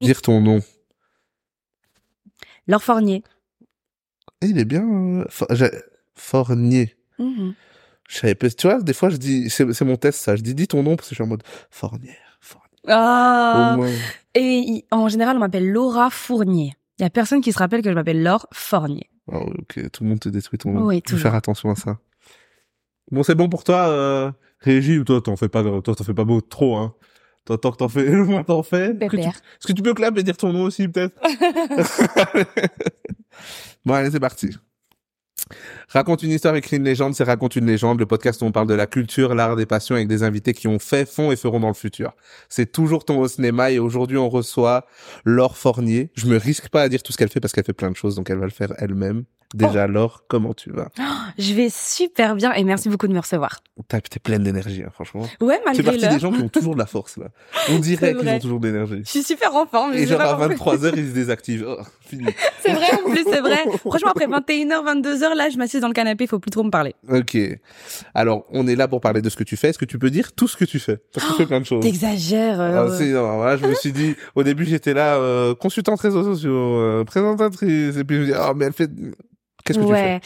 Dire ton nom. Laure Fournier. Eh, il est bien. euh, For- j'ai- Fournier. Mhm. Je savais pas. Tu vois, des fois, je dis, c'est c'est mon test, ça. Je dis, dis ton nom parce que je suis en mode Fournier. Fournier. Ah. Au moins. Et il- en général, on m'appelle Laura Fournier. Il y a personne qui se rappelle que je m'appelle Laure Fournier. Ah, ok, tout le monde te détruit ton nom. Oui, Faut toujours. faire attention à ça. Bon, c'est bon pour toi, euh, Régie, ou toi, t'en fais pas, toi, t'en fais pas beau trop, hein. Tant que t'en fais, le moins t'en fais. Est-ce que tu- que peux clap et dire ton nom aussi, peut-être? bon, allez, c'est parti. Raconte une histoire, écrit une légende, c'est Raconte une légende, le podcast où on parle de la culture, l'art, des passions avec des invités qui ont fait, font et feront dans le futur. C'est toujours ton au cinéma et aujourd'hui on reçoit Laure Fournier. Je me risque pas à dire tout ce qu'elle fait parce qu'elle fait plein de choses, donc elle va le faire elle-même. Déjà, Laure, comment tu vas? Je vais super bien et merci beaucoup de me recevoir. T'es pleine d'énergie, hein, franchement. Ouais, C'est malgré partie l'heure. des gens qui ont toujours de la force, là. On dirait C'est qu'ils ont toujours de l'énergie. Je suis super en forme. mais Et genre à compris. 23 heures, ils se désactivent. Oh, fini. C'est vrai, en plus, c'est vrai. Franchement, après 21h, 22h, là, je m'assieds dans le canapé, faut plus trop me parler. Ok. Alors, on est là pour parler de ce que tu fais. Est-ce que tu peux dire tout ce que tu fais? Parce que tu fais plein de choses. T'exagères. Ah, euh, c'est- non, voilà, je me suis dit, au début, j'étais là, euh, consultante réseaux sociaux, euh, présentatrice, et puis je me dis, oh, mais elle fait, qu'est-ce que ouais.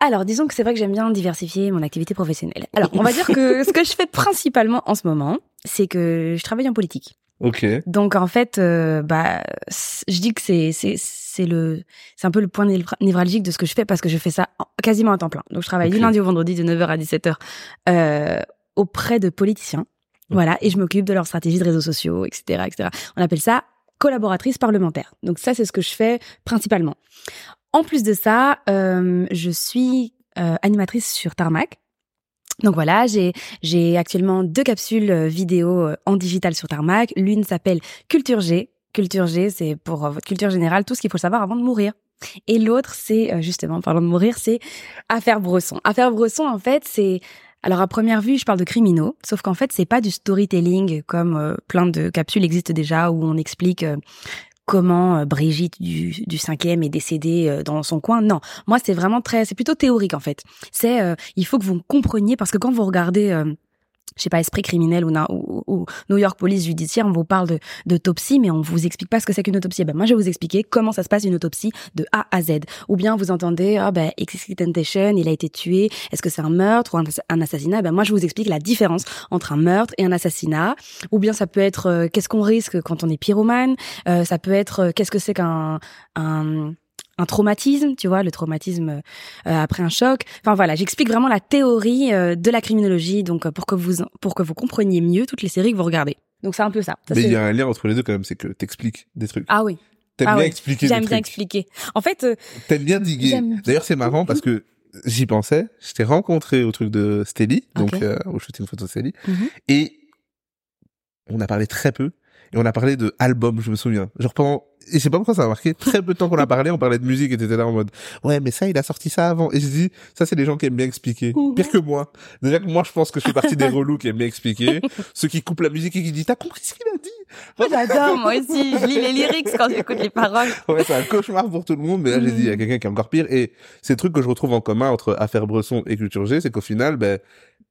Alors, disons que c'est vrai que j'aime bien diversifier mon activité professionnelle. Alors, on va dire que ce que je fais principalement en ce moment, c'est que je travaille en politique. Ok. Donc, en fait, euh, bah, je dis que c'est c'est c'est le c'est un peu le point névra- névralgique de ce que je fais parce que je fais ça en- quasiment à temps plein. Donc, je travaille du lundi au vendredi de 9h à 17h euh, auprès de politiciens. Voilà, et je m'occupe de leur stratégie de réseaux sociaux, etc., etc. On appelle ça collaboratrice parlementaire. Donc ça, c'est ce que je fais principalement. En plus de ça, euh, je suis euh, animatrice sur Tarmac. Donc voilà, j'ai actuellement deux capsules euh, vidéo euh, en digital sur Tarmac. L'une s'appelle Culture G. Culture G, c'est pour euh, votre culture générale, tout ce qu'il faut savoir avant de mourir. Et l'autre, c'est euh, justement, parlant de mourir, c'est Affaire Bresson. Affaire Bresson, en fait, c'est alors à première vue, je parle de criminaux, sauf qu'en fait, c'est pas du storytelling comme euh, plein de capsules existent déjà où on explique euh, comment euh, Brigitte du, du cinquième est décédée euh, dans son coin. Non, moi c'est vraiment très, c'est plutôt théorique en fait. C'est, euh, il faut que vous compreniez parce que quand vous regardez, euh, je sais pas, Esprit criminel ou, New York Police judiciaire, on vous parle d'autopsie, mais on vous explique pas ce que c'est qu'une autopsie. Ben moi je vais vous expliquer comment ça se passe une autopsie de A à Z. Ou bien vous entendez, ah ben excitation, il a été tué. Est-ce que c'est un meurtre ou un, assassinat? Ben moi je vous explique la différence entre un meurtre et un assassinat. Ou bien ça peut être euh, qu'est-ce qu'on risque quand on est pyromane? Euh, ça peut être euh, qu'est-ce que c'est qu'un un, un traumatisme, tu vois, le traumatisme euh, après un choc. Enfin voilà, j'explique vraiment la théorie euh, de la criminologie, donc euh, pour que vous pour que vous compreniez mieux toutes les séries que vous regardez. Donc c'est un peu ça. Ça, Mais il y a un lien entre les deux quand même, c'est que t'expliques des trucs. Ah oui, T'aimes ah bien ouais. expliquer j'aime bien expliquer. En fait, T'aimes bien diguer. D'ailleurs, c'est marrant parce que j'y pensais. Je t'ai rencontré au truc de Stelly, donc Ok. euh, au shooting photo de Stelly, Mhm. et on a parlé très peu. Et on a parlé de albums, je me souviens. Genre pendant, et je sais pas pourquoi ça m'a marqué, très peu de temps qu'on a parlé, on parlait de musique et t'étais là en mode, ouais, mais ça, il a sorti ça avant. Et j'ai dit, ça, c'est les gens qui aiment bien expliquer. Pire que moi. Déjà que moi, je pense que je fais partie des relous qui aiment bien expliquer. Ceux qui coupent la musique et qui disent, t'as compris ce qu'il a dit? j'adore moi aussi. Je lis les lyrics quand j'écoute les paroles. Ouais, c'est un cauchemar pour tout le monde, mais là, j'ai dit, il y a quelqu'un qui est encore pire. Et c'est le truc que je retrouve en commun entre Affaire Bresson et Culture G, c'est qu'au final, ben,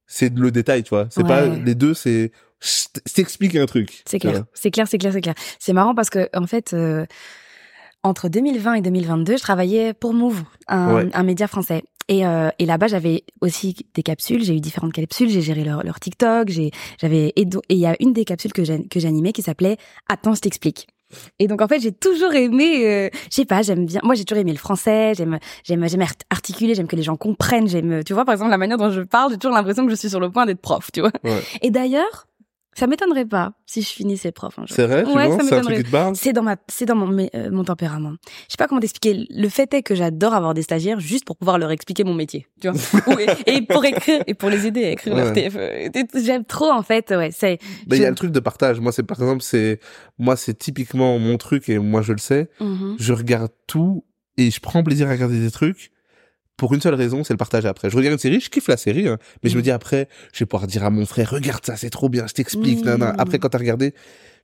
c'est le détail, tu vois. C'est Ouais. pas, les deux, c'est, je t'explique un truc. C'est clair, c'est clair, c'est clair, c'est clair. C'est marrant parce que en fait, euh, entre 2020 et 2022, je travaillais pour Move, un, Ouais. un média français. Et, euh, et là-bas, j'avais aussi des capsules. J'ai eu différentes capsules. J'ai géré leur, leur TikTok. J'ai, j'avais et il y a une des capsules que j'ai- que j'animais qui s'appelait Attends, je t'explique. Et donc en fait, j'ai toujours aimé, euh, je sais pas, j'aime bien. Moi, j'ai toujours aimé le français. J'aime, j'aime, j'aime art- articuler. J'aime que les gens comprennent. J'aime, tu vois, par exemple, la manière dont je parle, j'ai toujours l'impression que je suis sur le point d'être prof, tu vois. Ouais. Et d'ailleurs, ça m'étonnerait pas si je finissais prof un jour. C'est vrai, tu Ouais, C'est un truc m'étonnerait. qui te parle? C'est dans ma, c'est dans mon, euh, mon tempérament. Je sais pas comment t'expliquer. Le fait est que j'adore avoir des stagiaires juste pour pouvoir leur expliquer mon métier, tu vois. Et, et pour écrire, et pour les aider à écrire leur Ouais. TF. euh, J'aime trop, en fait, ouais, c'est, Ben, il y a le truc de partage. Moi, c'est, par exemple, c'est, moi, c'est typiquement mon truc et moi, je le sais. Mhm. Je regarde tout et je prends plaisir à regarder des trucs pour une seule raison, c'est le partage après. Je regarde une série, je kiffe la série, hein, mais je me Mhm. dis après, je vais pouvoir dire à mon frère, regarde ça, c'est trop bien, je t'explique, nana. Après, quand t'as regardé,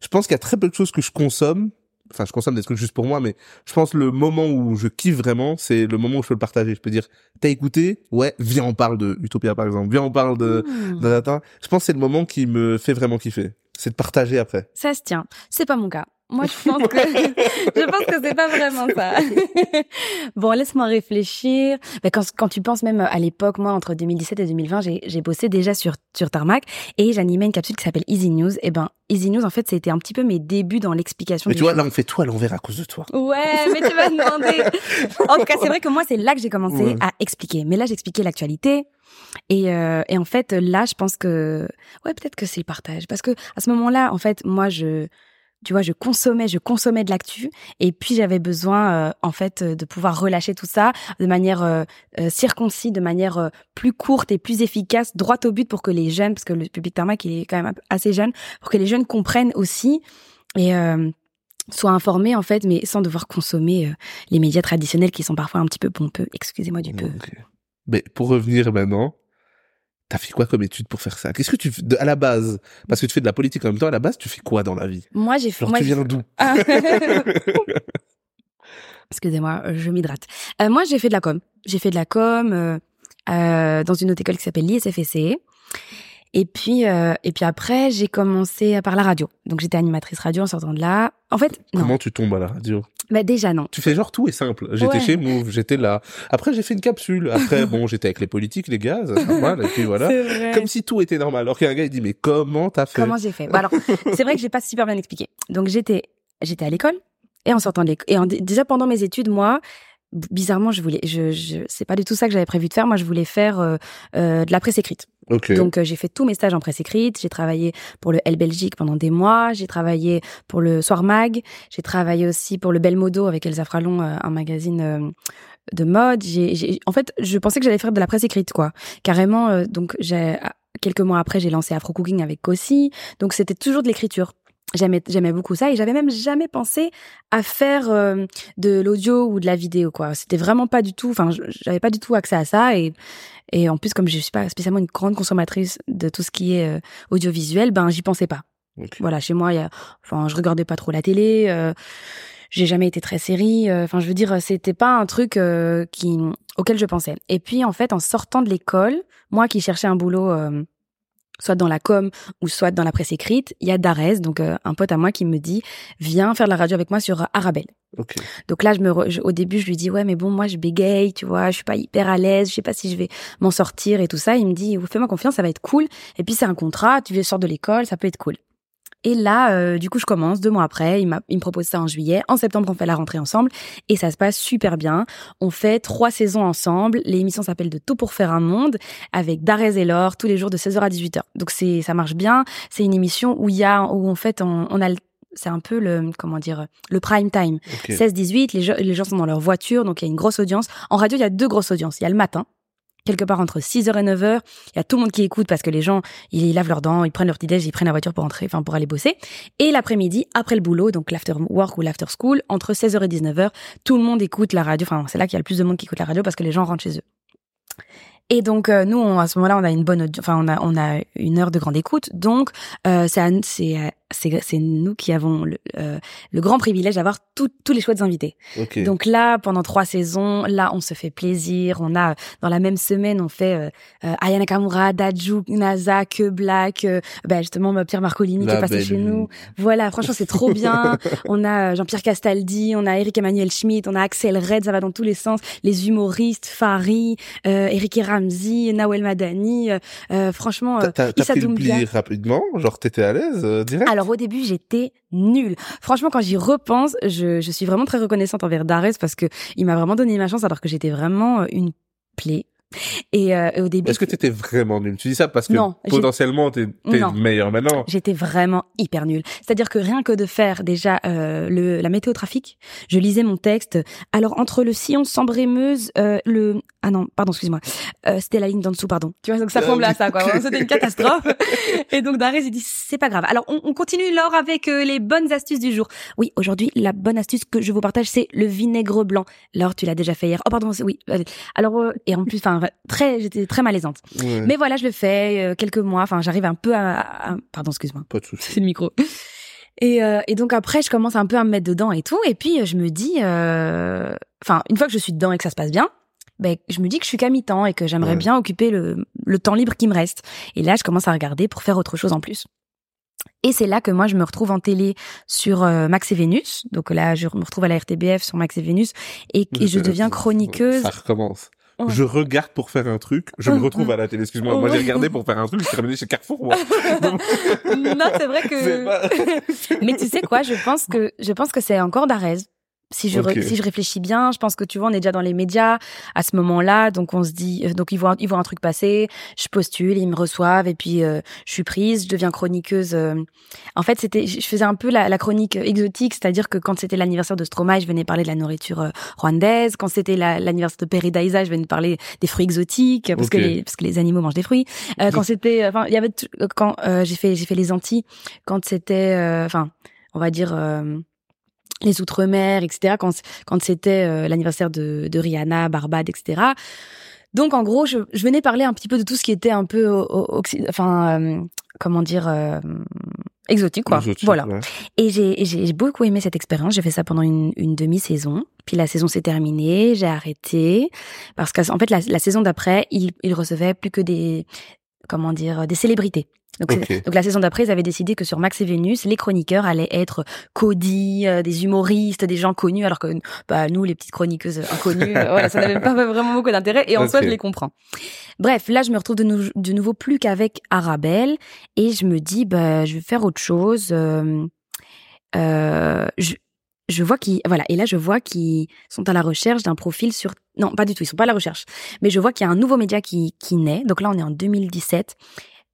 je pense qu'il y a très peu de choses que je consomme. Enfin, je consomme des trucs juste pour moi, mais je pense le moment où je kiffe vraiment, c'est le moment où je peux le partager. Je peux dire, t'as écouté? Ouais, viens, on parle de Utopia, par exemple. Viens, on parle de, de- Je pense que c'est le moment qui me fait vraiment kiffer. C'est de partager après. Ça se tient. C'est pas mon cas. Moi, je pense que je pense que c'est pas vraiment ça. bon, laisse-moi réfléchir. Mais quand quand tu penses même à l'époque, moi, entre 2017 et 2020, j'ai j'ai bossé déjà sur sur Tarmac et j'animais une capsule qui s'appelle Easy News. Et ben, Easy News, en fait, c'était un petit peu mes débuts dans l'explication. Mais tu vois, là, on fait tout à l'envers à cause de toi. Ouais, mais tu vas demander. en tout cas, c'est vrai que moi, c'est là que j'ai commencé à expliquer. Mais là, j'expliquais l'actualité. Et, euh, et en fait, là, je pense que, ouais, peut-être que c'est le partage. Parce que à ce moment-là, en fait, moi, je, tu vois, je consommais, je consommais de l'actu, et puis j'avais besoin, euh, en fait, de pouvoir relâcher tout ça de manière euh, euh circoncise, de manière plus courte et plus efficace, droit au but, pour que les jeunes, parce que le public tarmac il est quand même assez jeune, pour que les jeunes comprennent aussi et soient informés en fait, mais sans devoir consommer les médias traditionnels qui sont parfois un petit peu pompeux. Excusez-moi du peu. Mais pour revenir maintenant, T'as fait quoi comme étude pour faire ça? Qu'est-ce que tu fais à la base? Parce que tu fais de la politique en même temps. À la base, tu fais quoi dans la vie? Moi, j'ai fait. Genre, tu viens d'où? Ah. Excusez-moi, je m'hydrate. Euh, moi, j'ai fait de la com. J'ai fait de la com euh, euh, dans une autre école qui s'appelle l'ISFSC. Et puis, euh, et puis après, j'ai commencé par la radio. Donc, j'étais animatrice radio en sortant de là. En fait, non. Comment tu tombes à la radio? Bah déjà non. Tu fais genre tout est simple. J'étais chez Move, j'étais là. Après, j'ai fait une capsule. Après, bon, j'étais avec les politiques, les gars, c'est normal. Et puis voilà. Comme si tout était normal. Alors qu'il y a un gars, il dit mais comment t'as fait? Comment j'ai fait? Bah, Alors, c'est vrai que j'ai pas super bien expliqué. Donc j'étais, j'étais à l'école et en sortant de l'école. Et en, déjà pendant mes études, moi, bizarrement, je voulais, je, je c'est pas du tout ça que j'avais prévu de faire. Moi, je voulais faire euh, euh, de la presse écrite. Donc, euh, j'ai fait tous mes stages en presse écrite. J'ai travaillé pour le L Belgique pendant des mois. J'ai travaillé pour le Soir Mag. J'ai travaillé aussi pour le Belmodo avec Elsa Fralon, un magazine de mode. J'ai, en fait, je pensais que j'allais faire de la presse écrite, quoi. Carrément. donc, j'ai quelques mois après, j'ai lancé Afro Cooking avec Kossi. Donc, c'était toujours de l'écriture j'aimais j'aimais beaucoup ça et j'avais même jamais pensé à faire euh, de l'audio ou de la vidéo quoi. C'était vraiment pas du tout enfin j'avais pas du tout accès à ça et et en plus comme je suis pas spécialement une grande consommatrice de tout ce qui est euh, audiovisuel ben j'y pensais pas. Voilà chez moi il y a enfin je regardais pas trop la télé euh, j'ai jamais été très série enfin je veux dire c'était pas un truc qui auquel je pensais. Et puis en fait en sortant de l'école moi qui cherchais un boulot soit dans la com ou soit dans la presse écrite, il y a Darès, donc euh, un pote à moi qui me dit viens faire de la radio avec moi sur Arabelle. Donc là, je me au début, je lui dis ouais, mais bon, moi je bégaye, tu vois, je suis pas hyper à l'aise, je sais pas si je vais m'en sortir et tout ça. Il me dit fais-moi confiance, ça va être cool. Et puis c'est un contrat, tu sors de l'école, ça peut être cool. Et là, euh, du coup, je commence deux mois après. Il, il me propose ça en juillet. En septembre, on fait la rentrée ensemble et ça se passe super bien. On fait trois saisons ensemble. L'émission s'appelle De tout pour faire un monde avec Darès et Laure tous les jours de 16h à 18h. Donc c'est ça marche bien. C'est une émission où il y a où en fait on, on a c'est un peu le comment dire le prime time. 16-18, les, les gens sont dans leur voiture, donc il y a une grosse audience. En radio, il y a deux grosses audiences. Il y a le matin, quelque part entre 6h et 9h. Il y a tout le monde qui écoute parce que les gens, ils lavent leurs dents, ils prennent leur petit déj, ils prennent la voiture pour entrer, enfin pour aller bosser. Et l'après-midi, après le boulot, donc l'after work ou l'after school, entre 16h et 19h, tout le monde écoute la radio. Enfin, c'est là qu'il y a le plus de monde qui écoute la radio parce que les gens rentrent chez eux. Et donc euh, nous, à ce moment-là, on a une bonne, enfin on a on a une heure de grande écoute. Donc euh, c'est c'est c'est nous qui avons le, euh, le grand privilège d'avoir tous les chouettes invités. Donc là, pendant trois saisons, là, on se fait plaisir. On a dans la même semaine, on fait euh, euh Ayana Kamura, Daju, Naza, Que Black, euh, bah, justement Pierre Marcolini qui est passé chez nous. Voilà, franchement, c'est trop bien. on a Jean-Pierre Castaldi, on a Eric Emmanuel Schmitt, on a Axel Red, ça va dans tous les sens. Les humoristes, Fari, euh, Eric et Ramzi, Nawel Madani. franchement, t'as pris le rapidement, genre t'étais à l'aise direct? Alors au début, j'étais nulle. Franchement, quand j'y repense, je, je, suis vraiment très reconnaissante envers Darès parce que il m'a vraiment donné ma chance alors que j'étais vraiment une plaie. Et euh, au début. Est-ce que tu étais vraiment nul Tu dis ça parce que non, potentiellement t'es es meilleur maintenant. J'étais vraiment hyper nul. C'est-à-dire que rien que de faire déjà euh, le la météo trafic, je lisais mon texte. Alors entre le sillon Sambre-Meuse, euh, le ah non, pardon, excuse-moi, euh, c'était la ligne d'en dessous, pardon. Tu vois, donc ça ah, ressemble à ça, quoi. C'était une catastrophe. et donc Darès il dit c'est pas grave. Alors on, on continue Laure avec euh, les bonnes astuces du jour. Oui, aujourd'hui la bonne astuce que je vous partage c'est le vinaigre blanc. Laure, tu l'as déjà fait hier. Oh pardon, oui. Alors euh, et en plus, enfin très, j'étais très malaisante. Mais voilà, je le fais euh, quelques mois. Enfin, j'arrive un peu à, pardon, excuse-moi. Pas de souci. C'est le micro. Et, euh, et donc après, je commence un peu à me mettre dedans et tout. Et puis euh, je me dis, enfin, une fois que je suis dedans et que ça se passe bien, ben, je me dis que je suis qu'à mi-temps et que j'aimerais bien occuper le, le temps libre qui me reste. Et là, je commence à regarder pour faire autre chose en plus. Et c'est là que moi je me retrouve en télé sur euh, Max et Vénus. Donc là je me retrouve à la RTBF sur Max et Vénus et, et je deviens chroniqueuse. Ça recommence. Je regarde pour faire un truc, je me retrouve à la télé. Excuse-moi, moi j'ai regardé pour faire un truc, je suis terminé chez Carrefour. Moi. non, c'est vrai que. Mais tu sais quoi, je pense que je pense que c'est encore d'Arez si je si je réfléchis bien, je pense que tu vois, on est déjà dans les médias à ce moment-là, donc on se dit, euh, donc ils voient ils voient un truc passer, je postule, ils me reçoivent et puis euh, je suis prise, je deviens chroniqueuse. Euh. En fait, c'était, je faisais un peu la, la chronique exotique, c'est-à-dire que quand c'était l'anniversaire de Stromae, je venais parler de la nourriture rwandaise. Quand c'était l'anniversaire de Peridaisa, je venais parler des fruits exotiques parce que les parce que les animaux mangent des fruits. quand c'était, enfin, il y avait quand j'ai fait j'ai fait les Antilles, quand c'était, enfin, on va dire les Outre-mer, etc. Quand, quand c'était euh, l'anniversaire de, de Rihanna, Barbade, etc. Donc en gros, je, je, venais parler un petit peu de tout ce qui était un peu, enfin, euh, comment dire, euh, exotique quoi. voilà. Et j'ai, j'ai beaucoup aimé cette expérience. J'ai fait ça pendant une, une demi-saison. Puis la saison s'est terminée, j'ai arrêté parce qu'en fait la, la saison d'après, il, il recevait plus que des, comment dire, des célébrités. Donc, donc, la saison d'après, ils avaient décidé que sur Max et Vénus, les chroniqueurs allaient être Cody, euh, des humoristes, des gens connus, alors que bah, nous, les petites chroniqueuses inconnues, euh, voilà, ça n'avait pas vraiment beaucoup d'intérêt. Et en soi, je les comprends. Bref, là, je me retrouve de, de nouveau plus qu'avec Arabelle, et je me dis, bah, je vais faire autre chose. Euh, euh je, je vois qu'ils voilà et là je vois qu'ils sont à la recherche d'un profil sur non pas du tout ils sont pas à la recherche mais je vois qu'il y a un nouveau média qui qui naît donc là on est en 2017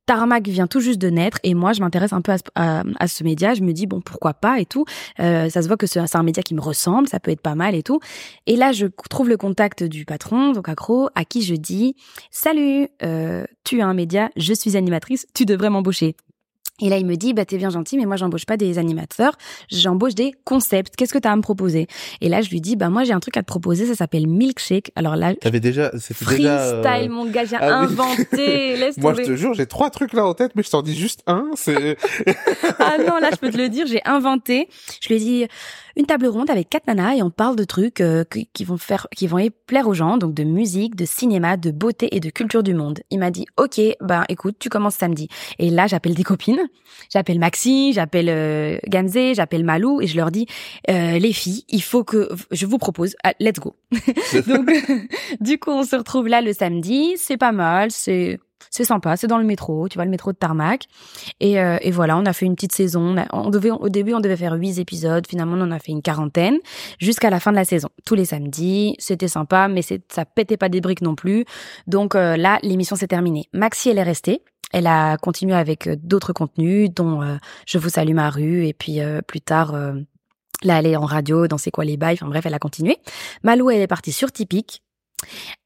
Tarmac vient tout juste de naître et moi je m'intéresse un peu à, ce média. Je me dis bon pourquoi pas et tout. Euh, ça se voit que c'est un média qui me ressemble, ça peut être pas mal et tout. Et là je trouve le contact du patron donc Accro à qui je dis salut, euh, tu as un média, je suis animatrice, tu devrais m'embaucher. Et là, il me dit, bah, t'es bien gentil, mais moi, j'embauche pas des animateurs, j'embauche des concepts. Qu'est-ce que t'as à me proposer? Et là, je lui dis, bah, moi, j'ai un truc à te proposer, ça s'appelle Milkshake. Alors là. T'avais déjà, c'était Freestyle, euh, mon gars, j'ai ah inventé, laisse Moi, je te jure, j'ai trois trucs là en tête, mais je t'en dis juste un, c'est... ah non, là, je peux te le dire, j'ai inventé. Je lui ai dit, une table ronde avec quatre nanas et on parle de trucs euh, qui vont faire, qui vont plaire aux gens, donc de musique, de cinéma, de beauté et de culture du monde. Il m'a dit, ok, ben écoute, tu commences samedi. Et là, j'appelle des copines, j'appelle Maxi, j'appelle euh, Gamze, j'appelle Malou et je leur dis, euh, les filles, il faut que je vous propose, ah, let's go. donc, du coup, on se retrouve là le samedi, c'est pas mal, c'est c'est sympa, c'est dans le métro, tu vois, le métro de Tarmac. Et, euh, et voilà, on a fait une petite saison. On, devait, au début, on devait faire huit épisodes. Finalement, on en a fait une quarantaine jusqu'à la fin de la saison. Tous les samedis, c'était sympa, mais ça pétait pas des briques non plus. Donc euh, là, l'émission s'est terminée. Maxi, elle est restée. Elle a continué avec euh, d'autres contenus, dont Je vous salue ma rue, et puis plus tard, là, elle est en radio, dans C'est quoi les bails, enfin bref, elle a continué. Malou, elle est partie sur Typique,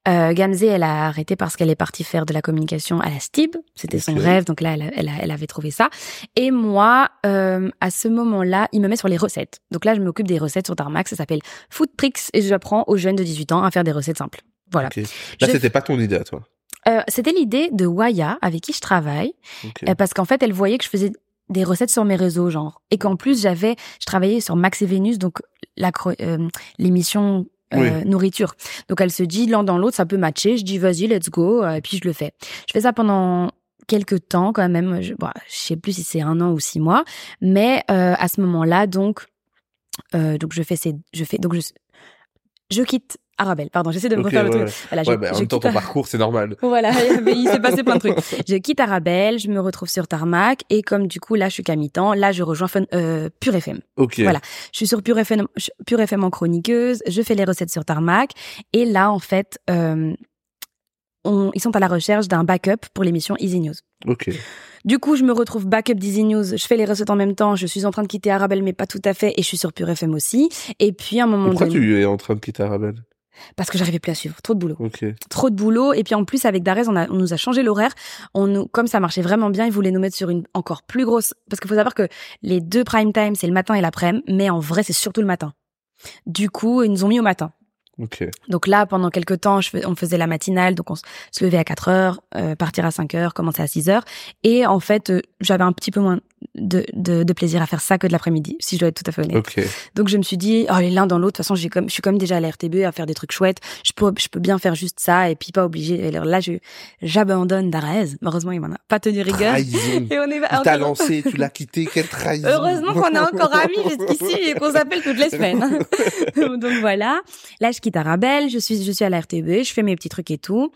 euh, Gamze, elle a arrêté parce qu'elle est partie faire de la communication à la STIB. C'était son rêve, donc là, elle, elle, avait trouvé ça. Et moi, euh, à ce moment-là, il me met sur les recettes. Donc là, je m'occupe des recettes sur Tarmac. Ça s'appelle Food Tricks et j'apprends aux jeunes de 18 ans à faire des recettes simples. Voilà. Là, c'était pas ton idée à toi. Euh, c'était l'idée de Waya, avec qui je travaille, euh, parce qu'en fait, elle voyait que je faisais des recettes sur mes réseaux, genre, et qu'en plus j'avais, je travaillais sur Max et Vénus, donc euh, l'émission euh, nourriture. Donc elle se dit l'un dans l'autre, ça peut matcher. Je dis vas-y, let's go, euh, et puis je le fais. Je fais ça pendant quelques temps quand même. Je, bon, je sais plus si c'est un an ou six mois, mais euh, à ce moment-là, donc, donc je fais ces, je fais donc je, je quitte Arabelle, pardon, j'essaie de me refaire le truc. Voilà, ouais, bah, en même temps, ton parcours, c'est normal. voilà, il s'est passé plein de trucs. Je quitte Arabelle, je me retrouve sur Tarmac, et comme du coup, là, je suis qu'à mi-temps, là, je rejoins euh, Pure FM. Ok. Voilà, je suis sur Pure FM, Pure FM en chroniqueuse, je fais les recettes sur Tarmac, et là, en fait, euh, on, ils sont à la recherche d'un backup pour l'émission Easy News. Ok. Du coup, je me retrouve backup d'Easy News, je fais les recettes en même temps, je suis en train de quitter Arabelle, mais pas tout à fait, et je suis sur Pure FM aussi. Et puis, à un moment Pourquoi tu es en train de quitter Arabelle? Parce que j'arrivais plus à suivre. Trop de boulot. Trop de boulot. Et puis en plus, avec Darès, on, a, on nous a changé l'horaire. On nous, comme ça marchait vraiment bien, ils voulaient nous mettre sur une encore plus grosse. Parce qu'il faut savoir que les deux prime time, c'est le matin et l'après-midi, mais en vrai, c'est surtout le matin. Du coup, ils nous ont mis au matin. Donc là, pendant quelques temps, je on faisait la matinale, donc on se levait à 4 heures, euh, partir à 5 heures, commencer à 6 heures. Et en fait, euh, j'avais un petit peu moins de, de, de plaisir à faire ça que de l'après-midi, si je dois être tout à fait honnête. Donc je me suis dit, oh, les l'un dans l'autre, de toute façon, j'ai comme, je suis comme déjà à la RTB à faire des trucs chouettes. Je peux, je peux bien faire juste ça et puis pas obligé. Alors là, je, j'abandonne Darez. Heureusement, il m'en a pas tenu rigueur. Trahison. Et on est, Il t'a lancé, tu l'as quitté, quelle trahison. Heureusement qu'on est encore amis jusqu'ici et qu'on s'appelle toutes les semaines. Donc voilà. Là, je quitte Arabelle, je suis, je suis à la RTB, je fais mes petits trucs et tout.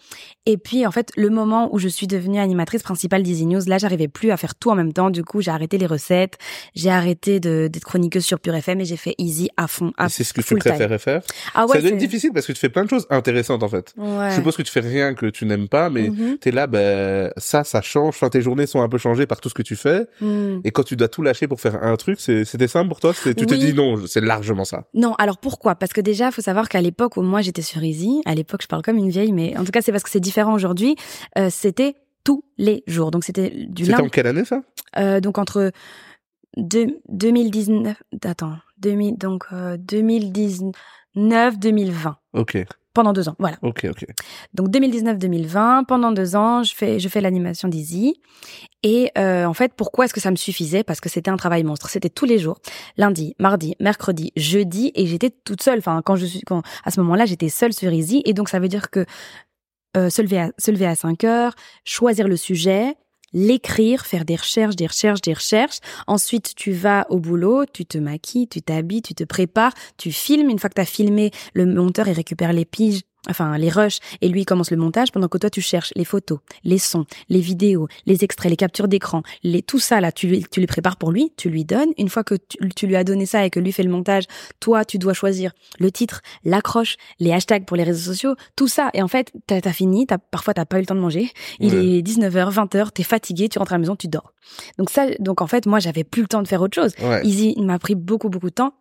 Et puis, en fait, le moment où je suis devenue animatrice principale d'Easy News, là, j'arrivais plus à faire tout en même temps. Du coup, j'ai arrêté les recettes, j'ai arrêté d'être chroniqueuse sur Pure FM et j'ai fait Easy à fond. à c'est ce que tu full time. préférais faire. Ah ouais, ça doit être difficile parce que tu fais plein de choses intéressantes en fait. Ouais. Je suppose que tu fais rien que tu n'aimes pas, mais Mhm. t'es là, ben ça, ça change. Enfin, tes journées sont un peu changées par tout ce que tu fais. Hmm. Et quand tu dois tout lâcher pour faire un truc, c'était simple pour toi? Tu Oui. dit non, c'est largement ça. Non, alors pourquoi? Parce que déjà, faut savoir qu'à l'époque où moi j'étais sur Easy, à l'époque je parle comme une vieille, mais en tout cas c'est parce que c'est différent aujourd'hui, euh, c'était tous les jours. Donc c'était du C'était en quelle année ça? Euh, donc entre deux- 2019, attends, 2000, donc euh, 2019-2020, Ok, pendant deux ans, voilà. ok, ok. Donc 2019-2020, pendant deux ans, je fais je fais l'animation d'Easy. Et euh, en fait, pourquoi est-ce que ça me suffisait? Parce que c'était un travail monstre. C'était tous les jours, lundi, mardi, mercredi, jeudi, et j'étais toute seule. Enfin, quand je suis, quand à ce moment-là, j'étais seule sur Easy, et donc ça veut dire que euh, se lever à se lever à 5 heures, choisir le sujet. L'écrire, faire des recherches, des recherches, des recherches. Ensuite, tu vas au boulot, tu te maquilles, tu t'habilles, tu te prépares, tu filmes. Une fois que tu as filmé, le monteur, il récupère les piges, enfin les rushs, et lui il commence le montage pendant que toi tu cherches les photos, les sons, les vidéos, les extraits, les captures d'écran, les tout ça là, tu lui, tu les prépares pour lui, tu lui donnes. Une fois que tu, tu lui as donné ça et que lui fait le montage, toi tu dois choisir le titre, l'accroche, les hashtags pour les réseaux sociaux, tout ça. Et en fait, t'as as fini, t'as parfois t'as pas eu le temps de manger. Il Ouais. est 19h, 20h, t'es fatigué, tu rentres à la maison, tu dors. Donc ça, donc en fait, moi j'avais plus le temps de faire autre chose. Ouais. Easy, il m'a pris beaucoup, beaucoup de temps.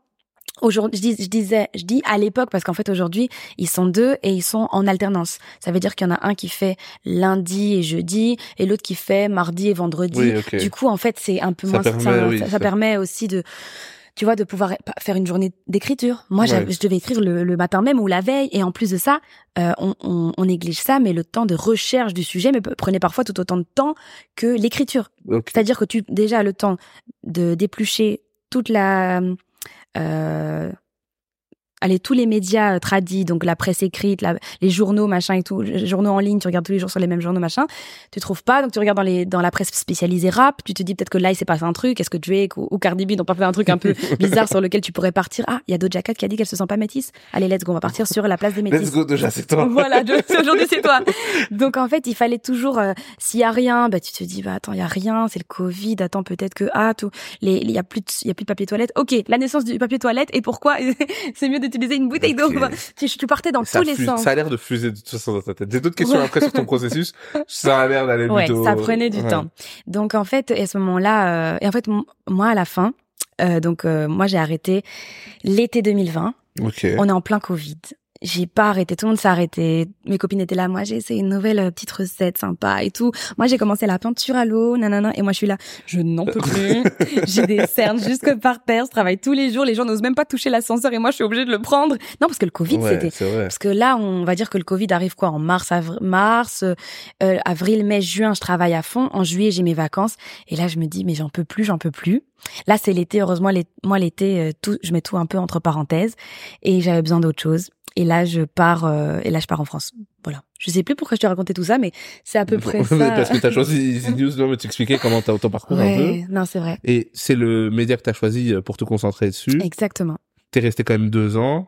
Aujourd'hui, je, dis, je disais, je dis à l'époque parce qu'en fait aujourd'hui ils sont deux et ils sont en alternance. Ça veut dire qu'il y en a un qui fait lundi et jeudi et l'autre qui fait mardi et vendredi. Oui. Du coup, en fait, c'est un peu Ça moins. permet, ça, oui, ça- ça ça- permet aussi de, tu vois, de pouvoir faire une journée d'écriture. Moi, Ouais. je devais écrire le, le matin même ou la veille et en plus de ça, euh, on, on, on néglige ça, mais le temps de recherche du sujet me prenait parfois tout autant de temps que l'écriture. C'est-à-dire que tu déjà le temps de d'éplucher toute la euh, allez tous les médias euh, tradis donc la presse écrite la- les journaux machin et tout les journaux en ligne tu regardes tous les jours sur les mêmes journaux machin tu trouves pas donc tu regardes dans les dans la presse spécialisée rap tu te dis peut-être que là il s'est passé un truc est-ce que Drake ou, ou Cardi B n'ont pas fait un truc un peu bizarre sur lequel tu pourrais partir? Ah il y a Doja Cat qui a dit qu'elle se sent pas métisse allez let's go on va partir sur la place des métisses Let's go déjà, c'est toi. voilà, aujourd'hui c'est toi. Donc en fait, il fallait toujours euh, s'il y a rien, bah tu te dis bah attends, il y a rien, c'est le Covid, attends peut-être que ah tout il y a plus de il y a plus de papier toilette. OK, la naissance du papier toilette et pourquoi? C'est mieux d'utiliser une bouteille d'eau. Tu, tu partais dans Ça, tous les sens. ça a l'air de fuser de toute façon dans ta tête. J'ai d'autres questions après sur ton processus. Ça a l'air d'aller Ouais, plutôt. ça prenait du Ouais. temps. Donc en fait, à ce moment-là euh, et en fait moi à la fin euh, donc euh, moi j'ai arrêté l'été 2020. Ok. On est en plein Covid. J'ai pas arrêté, tout le monde s'est arrêté. Mes copines étaient là, moi j'ai essayé une nouvelle euh, petite recette sympa et tout. Moi j'ai commencé la peinture à l'eau, nanana, et moi je suis là, je n'en peux plus. j'ai des cernes jusque par terre, je travaille tous les jours, les gens n'osent même pas toucher l'ascenseur et moi je suis obligée de le prendre. Non parce que le Covid Ouais, c'était parce que là, on va dire que le Covid arrive quoi en mars, avr- mars, euh, avril, mai, juin, je travaille à fond. En juillet, j'ai mes vacances. Et là, je me dis, mais j'en peux plus, j'en peux plus. Là, c'est l'été. Heureusement, moi, l'été, euh, tout, je mets tout un peu entre parenthèses. Et j'avais besoin d'autre chose. Et là, je pars. euh, et là, je pars en France. Voilà. Je sais plus pourquoi je te racontais tout ça, mais c'est à peu près ça. Parce que t'as choisi Easy News, non, mais t'expliquais comment t'as ton parcours un peu. ouais, non, c'est vrai. Et c'est le média que t'as choisi euh, pour te concentrer dessus. Exactement. T'es resté quand même deux ans.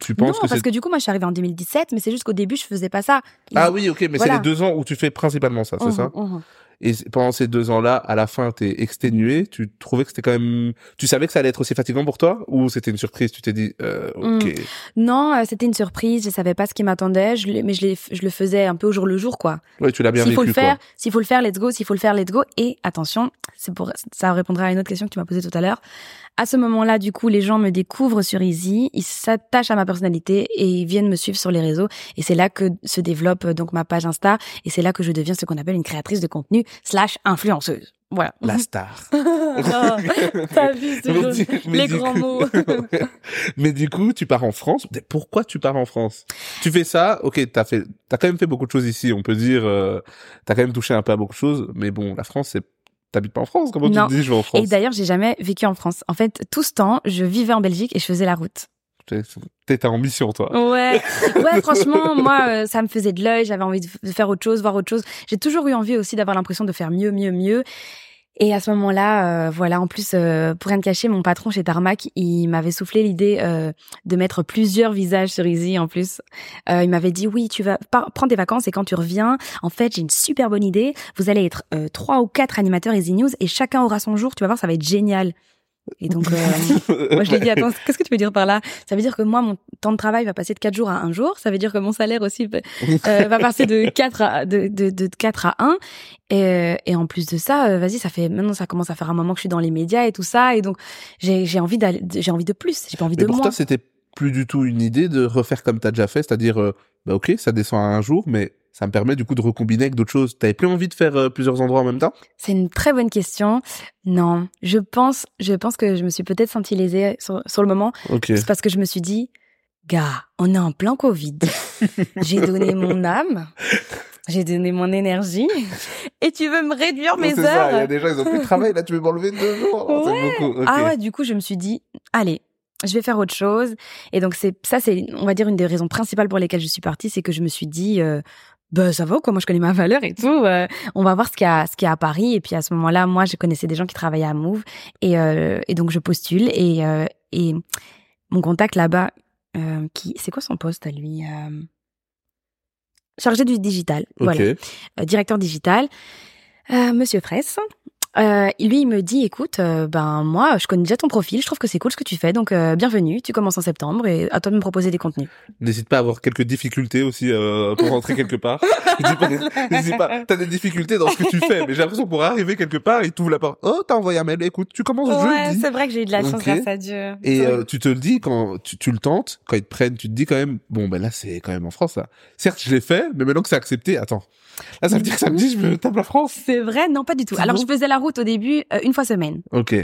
Tu penses non, que parce que du coup, moi, je suis arrivée en 2017, mais c'est juste qu'au début, je faisais pas ça. Ah oui, ok, mais c'est les deux ans où tu fais principalement ça, c'est Mhm, ça? mhm. Et pendant ces deux ans-là, à la fin, t'es exténué. Tu trouvais que c'était quand même... Tu savais que ça allait être aussi fatigant pour toi Ou c'était une surprise? Tu t'es dit, euh, ok. Non, euh, c'était une surprise. Je savais pas ce qui m'attendait, je mais je, le faisais un peu au jour le jour, quoi. Ouais, tu l'as bien S'il vécu, faut le faire, s'il faut le faire, let's go. S'il faut le faire, let's go. Et attention, c'est pour ça répondra à une autre question que tu m'as posée tout à l'heure. À ce moment-là, du coup, les gens me découvrent sur Easy, ils s'attachent à ma personnalité et ils viennent me suivre sur les réseaux. Et c'est là que se développe euh, donc ma page Insta. Et c'est là que je deviens ce qu'on appelle une créatrice de contenu slash influenceuse. Voilà. La star. Ah, T'as vu, du- les grands coup- mots. mais du coup, tu pars en France. Mais pourquoi tu pars en France? Tu fais ça, ok, t'as fait, t'as quand même fait beaucoup de choses ici. On peut dire, euh, t'as quand même touché un peu à beaucoup de choses. Mais bon, la France, c'est t'habites pas en France. Comment Non. tu te dis je vais en France Et d'ailleurs, j'ai jamais vécu en France. En fait, tout ce temps, je vivais en Belgique et je faisais la route. T'es en mission, toi. Ouais, ouais, franchement, moi, euh, ça me faisait de l'œil. J'avais envie de faire autre chose, voir autre chose. J'ai toujours eu envie aussi d'avoir l'impression de faire mieux, mieux, mieux. Et à ce moment-là, euh, voilà, en plus, euh, pour rien te cacher, mon patron chez Tarmac, il m'avait soufflé l'idée euh, de mettre plusieurs visages sur Easy en plus. Euh, il m'avait dit, oui, tu vas prendre des vacances et quand tu reviens, en fait, j'ai une super bonne idée. Vous allez être euh, trois ou quatre animateurs Easy News et chacun aura son jour. Tu vas voir, ça va être génial. Et donc, euh, moi, je lui ai dit, attends, qu'est-ce que tu veux dire par là? Ça veut dire que moi, mon temps de travail va passer de 4 jours à un jour. Ça veut dire que mon salaire aussi va- euh, va passer de 4 à, de, de, de 4 à 1. Et, euh, et en plus de ça, euh, vas-y, ça fait, maintenant, ça commence à faire un moment que je suis dans les médias et tout ça. Et donc, j'ai j'ai envie d'aller, j'ai envie de plus. J'ai pas envie Mais de pour moins. c'était plus du tout une idée de refaire comme t'as déjà fait, c'est-à-dire, euh, bah ok, ça descend à un jour, mais ça me permet du coup de recombiner avec d'autres choses. T'avais plus envie de faire euh, plusieurs endroits en même temps? C'est une très bonne question. Non, je pense, je pense que je me suis peut-être sentie lésée sur, sur le moment. C'est parce que je me suis dit, gars, on est en plein Covid. J'ai donné mon âme, j'ai donné mon énergie, et tu veux me réduire mes C'est ça, il y heures? a des gens, ils ont plus de travail, là tu veux m'enlever deux jours. Ouais. C'est beaucoup. ok. Ah ouais, du coup, je me suis dit, allez, je vais faire autre chose. Et donc, c'est ça, c'est, on va dire, une des raisons principales pour lesquelles je suis partie, c'est que je me suis dit, euh, bah, ça va, quoi, moi, je connais ma valeur et tout. euh, on va voir ce qu'il y a, ce qu'il y a à Paris. Et puis, à ce moment-là, moi, je connaissais des gens qui travaillaient à Move. Et, euh, et donc, je postule. Et, euh, et mon contact là-bas, qui, c'est quoi son poste à lui Chargé du digital. Voilà directeur digital, Monsieur Fraisse. Euh, lui, il me dit, écoute, euh, ben moi, je connais déjà ton profil, je trouve que c'est cool ce que tu fais, donc euh, bienvenue. Tu commences en septembre et à toi de me proposer des contenus. N'hésite pas à avoir quelques difficultés aussi euh, pour rentrer quelque part. N'hésite pas. T'as des difficultés dans ce que tu fais, mais j'ai l'impression pour arriver quelque part, il t'ouvre la porte. Oh, t'as envoyé un mail. Écoute, tu commences jeudi. c'est vrai que j'ai eu de la chance Ok. grâce à Dieu. Et Ouais. euh, tu te le dis quand tu, tu le tentes, quand ils te prennent, tu te dis quand même, bon ben là c'est quand même en France là. Certes je l'ai fait, mais maintenant que c'est accepté, attends. Là ça veut dire que samedi je me tape la France. c'est vrai, non pas du tout. Alors bon je faisais la route au début euh, une fois semaine. Ok.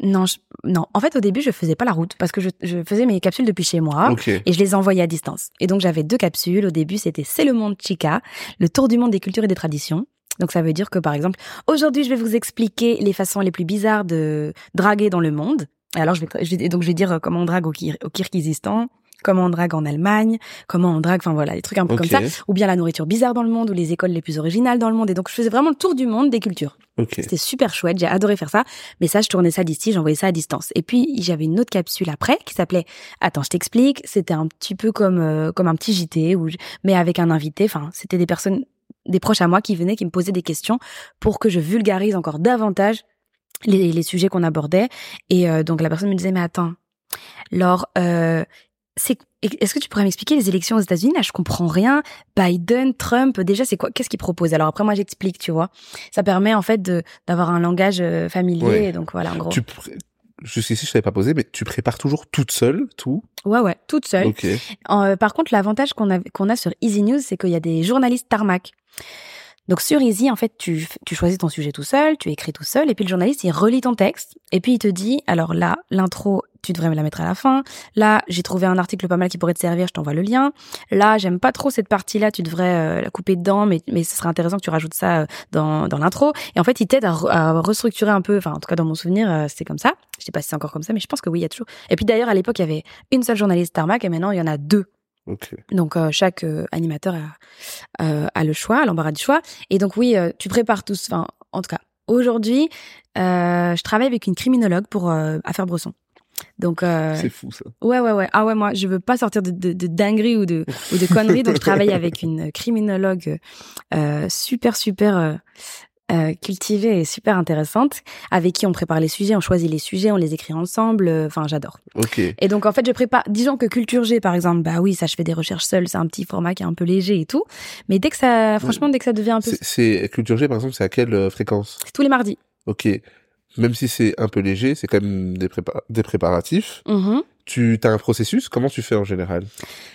Non, je- non. En fait, au début, je faisais pas la route parce que je, je faisais mes capsules depuis chez moi. Et je les envoyais à distance. Et donc j'avais deux capsules. Au début, c'était C'est le monde Chica, le tour du monde des cultures et des traditions. Donc ça veut dire que par exemple, aujourd'hui, je vais vous expliquer les façons les plus bizarres de draguer dans le monde. Et alors je vais, je donc je vais dire euh, comment on drague au, Kir- au Kirghizistan, comment on drague en Allemagne, comment on drague, enfin voilà, des trucs un peu comme ça, ou bien la nourriture bizarre dans le monde, ou les écoles les plus originales dans le monde. Et donc je faisais vraiment le tour du monde des cultures. C'était super chouette, j'ai adoré faire ça. Mais ça, je tournais ça d'ici, j'envoyais ça à distance. Et puis, j'avais une autre capsule après qui s'appelait Attends, je t'explique. C'était un petit peu comme euh, comme un petit JT, où je- mais avec un invité. Enfin, c'était des personnes, des proches à moi qui venaient, qui me posaient des questions pour que je vulgarise encore davantage les, les sujets qu'on abordait. Et euh, donc, la personne me disait Mais attends, Laure, euh, c'est est-ce que tu pourrais m'expliquer les élections aux États-Unis? Là, je comprends rien. Biden, Trump, déjà, c'est quoi Qu'est-ce qu'ils proposent? Alors après, moi, j'explique, tu vois. Ça permet en fait d'avoir un langage euh, familier. Ouais. Donc voilà, en gros. Tu Jusqu'ici je t'avais pas posé, mais tu prépares toujours toute seule tout? Ouais, ouais, toute seule. Euh, par contre, l'avantage qu'on a, qu'on a sur Easy News, c'est qu'il y a des journalistes tarmac. Donc sur Easy, en fait, tu, tu choisis ton sujet tout seul, tu écris tout seul, et puis le journaliste, il relit ton texte, et puis il te dit, alors là, l'intro, tu devrais me la mettre à la fin. Là, j'ai trouvé un article pas mal qui pourrait te servir, je t'envoie le lien. Là, j'aime pas trop cette partie-là, tu devrais euh, la couper dedans, mais, mais ce serait intéressant que tu rajoutes ça euh, dans, dans l'intro. Et en fait, il t'aide à, re- à restructurer un peu, enfin, en tout cas, dans mon souvenir, euh, c'était comme ça. Je sais pas si c'est encore comme ça, mais je pense que oui, il y a toujours. Et puis d'ailleurs, à l'époque, il y avait une seule journaliste tarmac, et maintenant, il y en a deux. Donc euh, chaque euh, animateur a, euh, a le choix, l'embarras du choix. Et donc oui, tu prépares tous. Enfin, en tout cas, aujourd'hui, je travaille avec une criminologue pour Affaires Bresson. Donc C'est fou ça. ouais ouais ouais ah ouais moi je veux pas sortir de, de, de dingueries ou de ou de conneries donc je travaille avec une criminologue super super euh, cultivée et super intéressante avec qui on prépare les sujets on choisit les sujets on les écrit ensemble euh, enfin j'adore Ok. et donc en fait, je prépare. Disons que Culture G, par exemple, bah oui, ça, je fais des recherches seule. C'est un petit format qui est un peu léger et tout. Mais dès que ça, franchement, dès que ça devient un peu, C'est- Culture G par exemple, c'est à quelle euh, fréquence? C'est tous les mardis. Ok. Même si c'est un peu léger, c'est quand même des, prépa- des préparatifs. Mhm. Tu as un processus? Comment tu fais en général?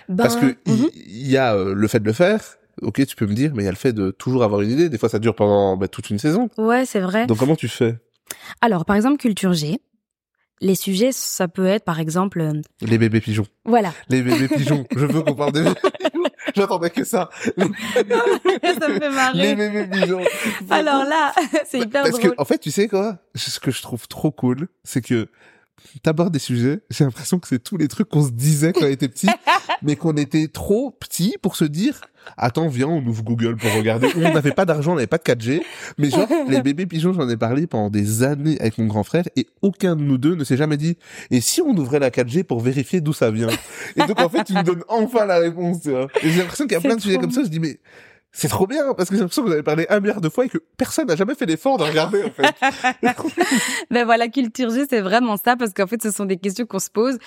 Ben, Parce que il mhm. il y, a euh, le fait de le faire. Ok, tu peux me dire, mais il y a le fait de toujours avoir une idée. Des fois, ça dure pendant bah, toute une saison. ouais, c'est vrai. Donc, comment tu fais? Alors, par exemple, Culture G. les sujets, ça peut être par exemple. euh, Les bébés pigeons. Voilà. Les bébés pigeons. Je veux qu'on parle des bébés pigeons. J'attendais que ça. Ça me fait marrer. les bébés pigeons. Alors là, c'est hyper Parce drôle. que, en fait, tu sais quoi? Ce que je trouve trop cool, c'est que t'abordes des sujets, j'ai l'impression que c'est tous les trucs qu'on se disait quand on était petit, mais qu'on était trop petits pour se dire, attends, viens, on ouvre Google pour regarder. On n'avait pas d'argent, on n'avait pas de 4G, mais genre, les bébés pigeons, j'en ai parlé pendant des années avec mon grand frère, et aucun de nous deux ne s'est jamais dit, et si on ouvrait la 4G pour vérifier d'où ça vient? Et donc, en fait, tu nous donnes enfin la réponse, tu vois. Et j'ai l'impression qu'il y a plein de sujets comme ça, je dis, mais, c'est trop bien, parce que j'ai l'impression que vous avez parlé un milliard de fois et que personne n'a jamais fait l'effort de regarder, en fait. Ben voilà, culture G, c'est vraiment ça parce qu'en fait, ce sont des questions qu'on se pose.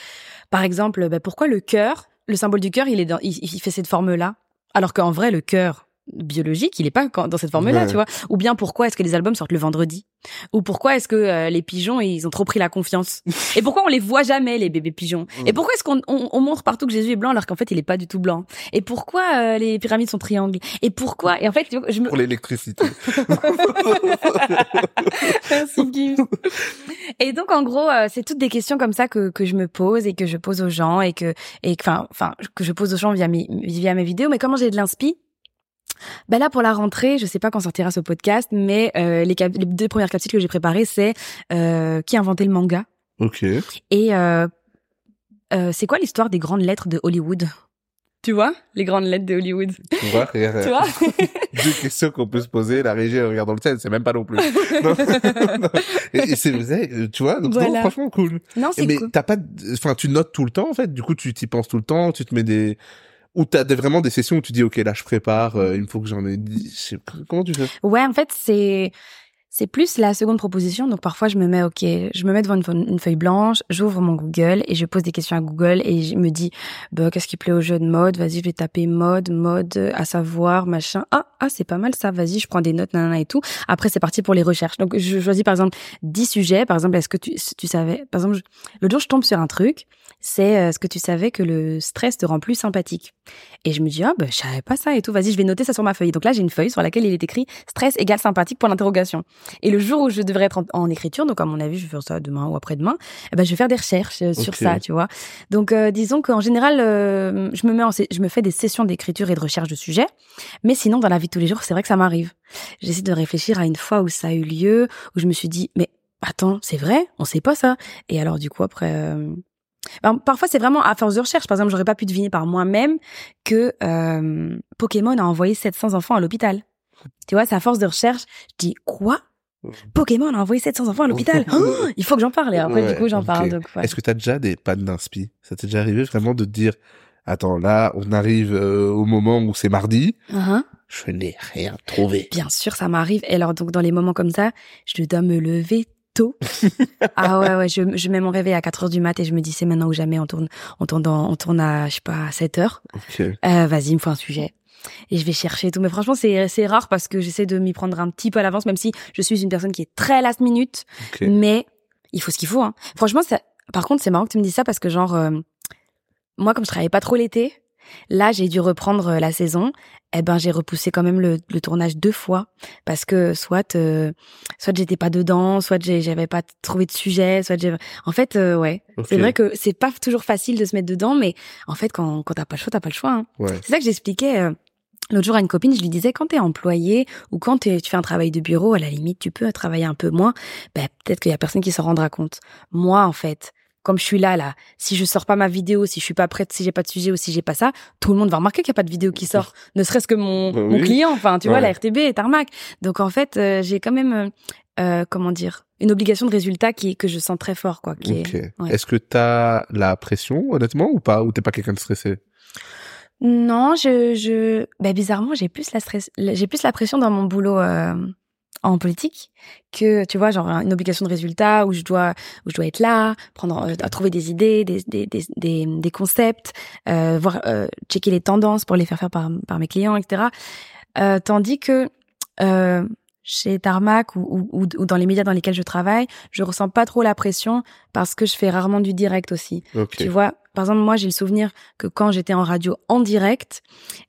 Par exemple, ben pourquoi le cœur, le symbole du cœur, il est dans, il, il fait cette forme-là, alors qu'en vrai, le cœur biologique, il est pas dans cette forme-là, Ouais. tu vois. Ou bien pourquoi est-ce que les albums sortent le vendredi? Ou pourquoi est-ce que euh, les pigeons, ils ont trop pris la confiance? Et pourquoi on les voit jamais, les bébés pigeons? Et pourquoi est-ce qu'on on, on montre partout que Jésus est blanc alors qu'en fait, il est pas du tout blanc? Et pourquoi euh, les pyramides sont triangles? Et pourquoi Et en fait, tu vois, je me, Pour l'électricité. Merci. Et donc en gros, euh, c'est toutes des questions comme ça que que je me pose et que je pose aux gens et que et que, enfin enfin que je pose aux gens via mes via mes vidéos. Mais comment j'ai de l'inspi? Ben là pour la rentrée, je sais pas quand sortira ce podcast, mais euh, les, cap- les deux premières capsules que j'ai préparées, c'est euh, qui a inventé le manga Ok. et euh, euh, c'est quoi l'histoire des grandes lettres de Hollywood? Tu vois les grandes lettres de Hollywood Tu vois, regarde, Tu vois deux questions qu'on peut se poser, la régie regarde dans le ciel, c'est même pas non plus. Non. et et c'est vrai, euh, tu vois, donc non, Voilà. franchement cool. Non, c'est Mais cool. t'as pas, de- enfin tu notes tout le temps en fait, du coup tu t'y penses tout le temps, tu te mets des, ou t'as des, vraiment des sessions où tu dis ok là je prépare, euh, il me faut que j'en ai comment tu fais? Ouais, en fait, c'est c'est plus la seconde proposition. Donc parfois, je me mets, ok, je me mets devant une, feu- une feuille blanche, j'ouvre mon Google et je pose des questions à Google et je me dis, bah, qu'est-ce qui plaît au jeu de mode? Vas-y, je vais taper mode, mode, à savoir, machin. Ah, ah, c'est pas mal ça. Vas-y, je prends des notes, nanana et tout. Après, c'est parti pour les recherches. Donc, je choisis par exemple 10 sujets. Par exemple, est-ce que tu, tu savais Par exemple, je- l'autre jour, je tombe sur un truc. C'est euh, ce que tu savais que le stress te rend plus sympathique. Et je me dis, ah, bah, je savais pas ça et tout. Vas-y, je vais noter ça sur ma feuille. Donc là, j'ai une feuille sur laquelle il est écrit stress égale sympathique pour l'interrogation. Et le jour où je devrais être en, en écriture, donc à mon avis, je vais faire ça demain ou après-demain, eh ben, je vais faire des recherches euh, sur ça, tu vois. Donc, euh, disons qu'en général, euh, je me mets en, je me fais des sessions d'écriture et de recherche de sujets. Mais sinon, dans la vie de tous les jours, c'est vrai que ça m'arrive. J'essaie de réfléchir à une fois où ça a eu lieu, où je me suis dit, mais attends, c'est vrai, on sait pas ça. Et alors, du coup, après, euh, ben, parfois, c'est vraiment à force de recherche. Par exemple, j'aurais pas pu deviner par moi-même que euh, Pokémon a envoyé 700 enfants à l'hôpital. Tu vois, c'est à force de recherche. Je dis quoi? Pokémon a envoyé 700 enfants à l'hôpital. Oh, il faut que j'en parle. Et après, Ouais, du coup, j'en parle. Donc, ouais. Est-ce que t'as déjà des pannes d'inspi Ça t'est déjà arrivé vraiment de te dire, attends là on arrive euh, au moment où c'est mardi, Uh-huh. je n'ai rien trouvé. Bien sûr, ça m'arrive. Et alors, donc, dans les moments comme ça, je dois me lever tôt. ah ouais, ouais, je, je mets mon réveil à 4 heures du mat et je me dis, c'est maintenant ou jamais, on tourne, on tourne dans, on tourne à, je sais pas, à 7 heures. Euh, vas-y, il me faut un sujet. Et je vais chercher et tout. Mais franchement, c'est, c'est rare parce que j'essaie de m'y prendre un petit peu à l'avance, même si je suis une personne qui est très last minute. Mais il faut ce qu'il faut. Hein. Franchement, ça... par contre, c'est marrant que tu me dises ça parce que genre, euh, moi, comme je travaillais pas trop l'été, là, j'ai dû reprendre euh, la saison. Eh ben, j'ai repoussé quand même le, le tournage deux fois parce que soit, euh, soit j'étais pas dedans, soit j'avais pas trouvé de sujet, soit j'ai. En fait, euh, ouais, c'est vrai que c'est pas toujours facile de se mettre dedans, mais en fait, quand quand t'as pas le choix, t'as pas le choix. Hein. Ouais. C'est ça que j'expliquais. L'autre jour à une copine, je lui disais quand t'es employé ou quand tu fais un travail de bureau, à la limite tu peux travailler un peu moins. Ben peut-être qu'il y a personne qui s'en rendra compte. Moi en fait, comme je suis là là, si je sors pas ma vidéo, si je suis pas prête, si j'ai pas de sujet ou si j'ai pas ça, tout le monde va remarquer qu'il y a pas de vidéo qui sort. Ne serait-ce que mon, Bah mon client, enfin tu vois la RTB et Tarmac. Donc en fait euh, j'ai quand même euh, euh, comment dire une obligation de résultat qui que je sens très fort quoi. Qui Ok. est... ouais. Est-ce que t'as la pression honnêtement ou pas? Ou t'es pas quelqu'un de stressé? Non, je, je, bah bizarrement, j'ai plus la stress, j'ai plus la pression dans mon boulot euh, en politique que, tu vois, genre une obligation de résultat où je dois, où je dois être là, prendre, euh, trouver des idées, des, des, des, des, des concepts, euh, voir, euh, checker les tendances pour les faire faire par, par mes clients, etc. Euh, tandis que euh, chez Tarmac ou, ou, ou- ou dans les médias dans lesquels je travaille, je ressens pas trop la pression parce que je fais rarement du direct aussi. Ok. Tu vois, par exemple, moi, j'ai le souvenir que quand j'étais en radio en direct,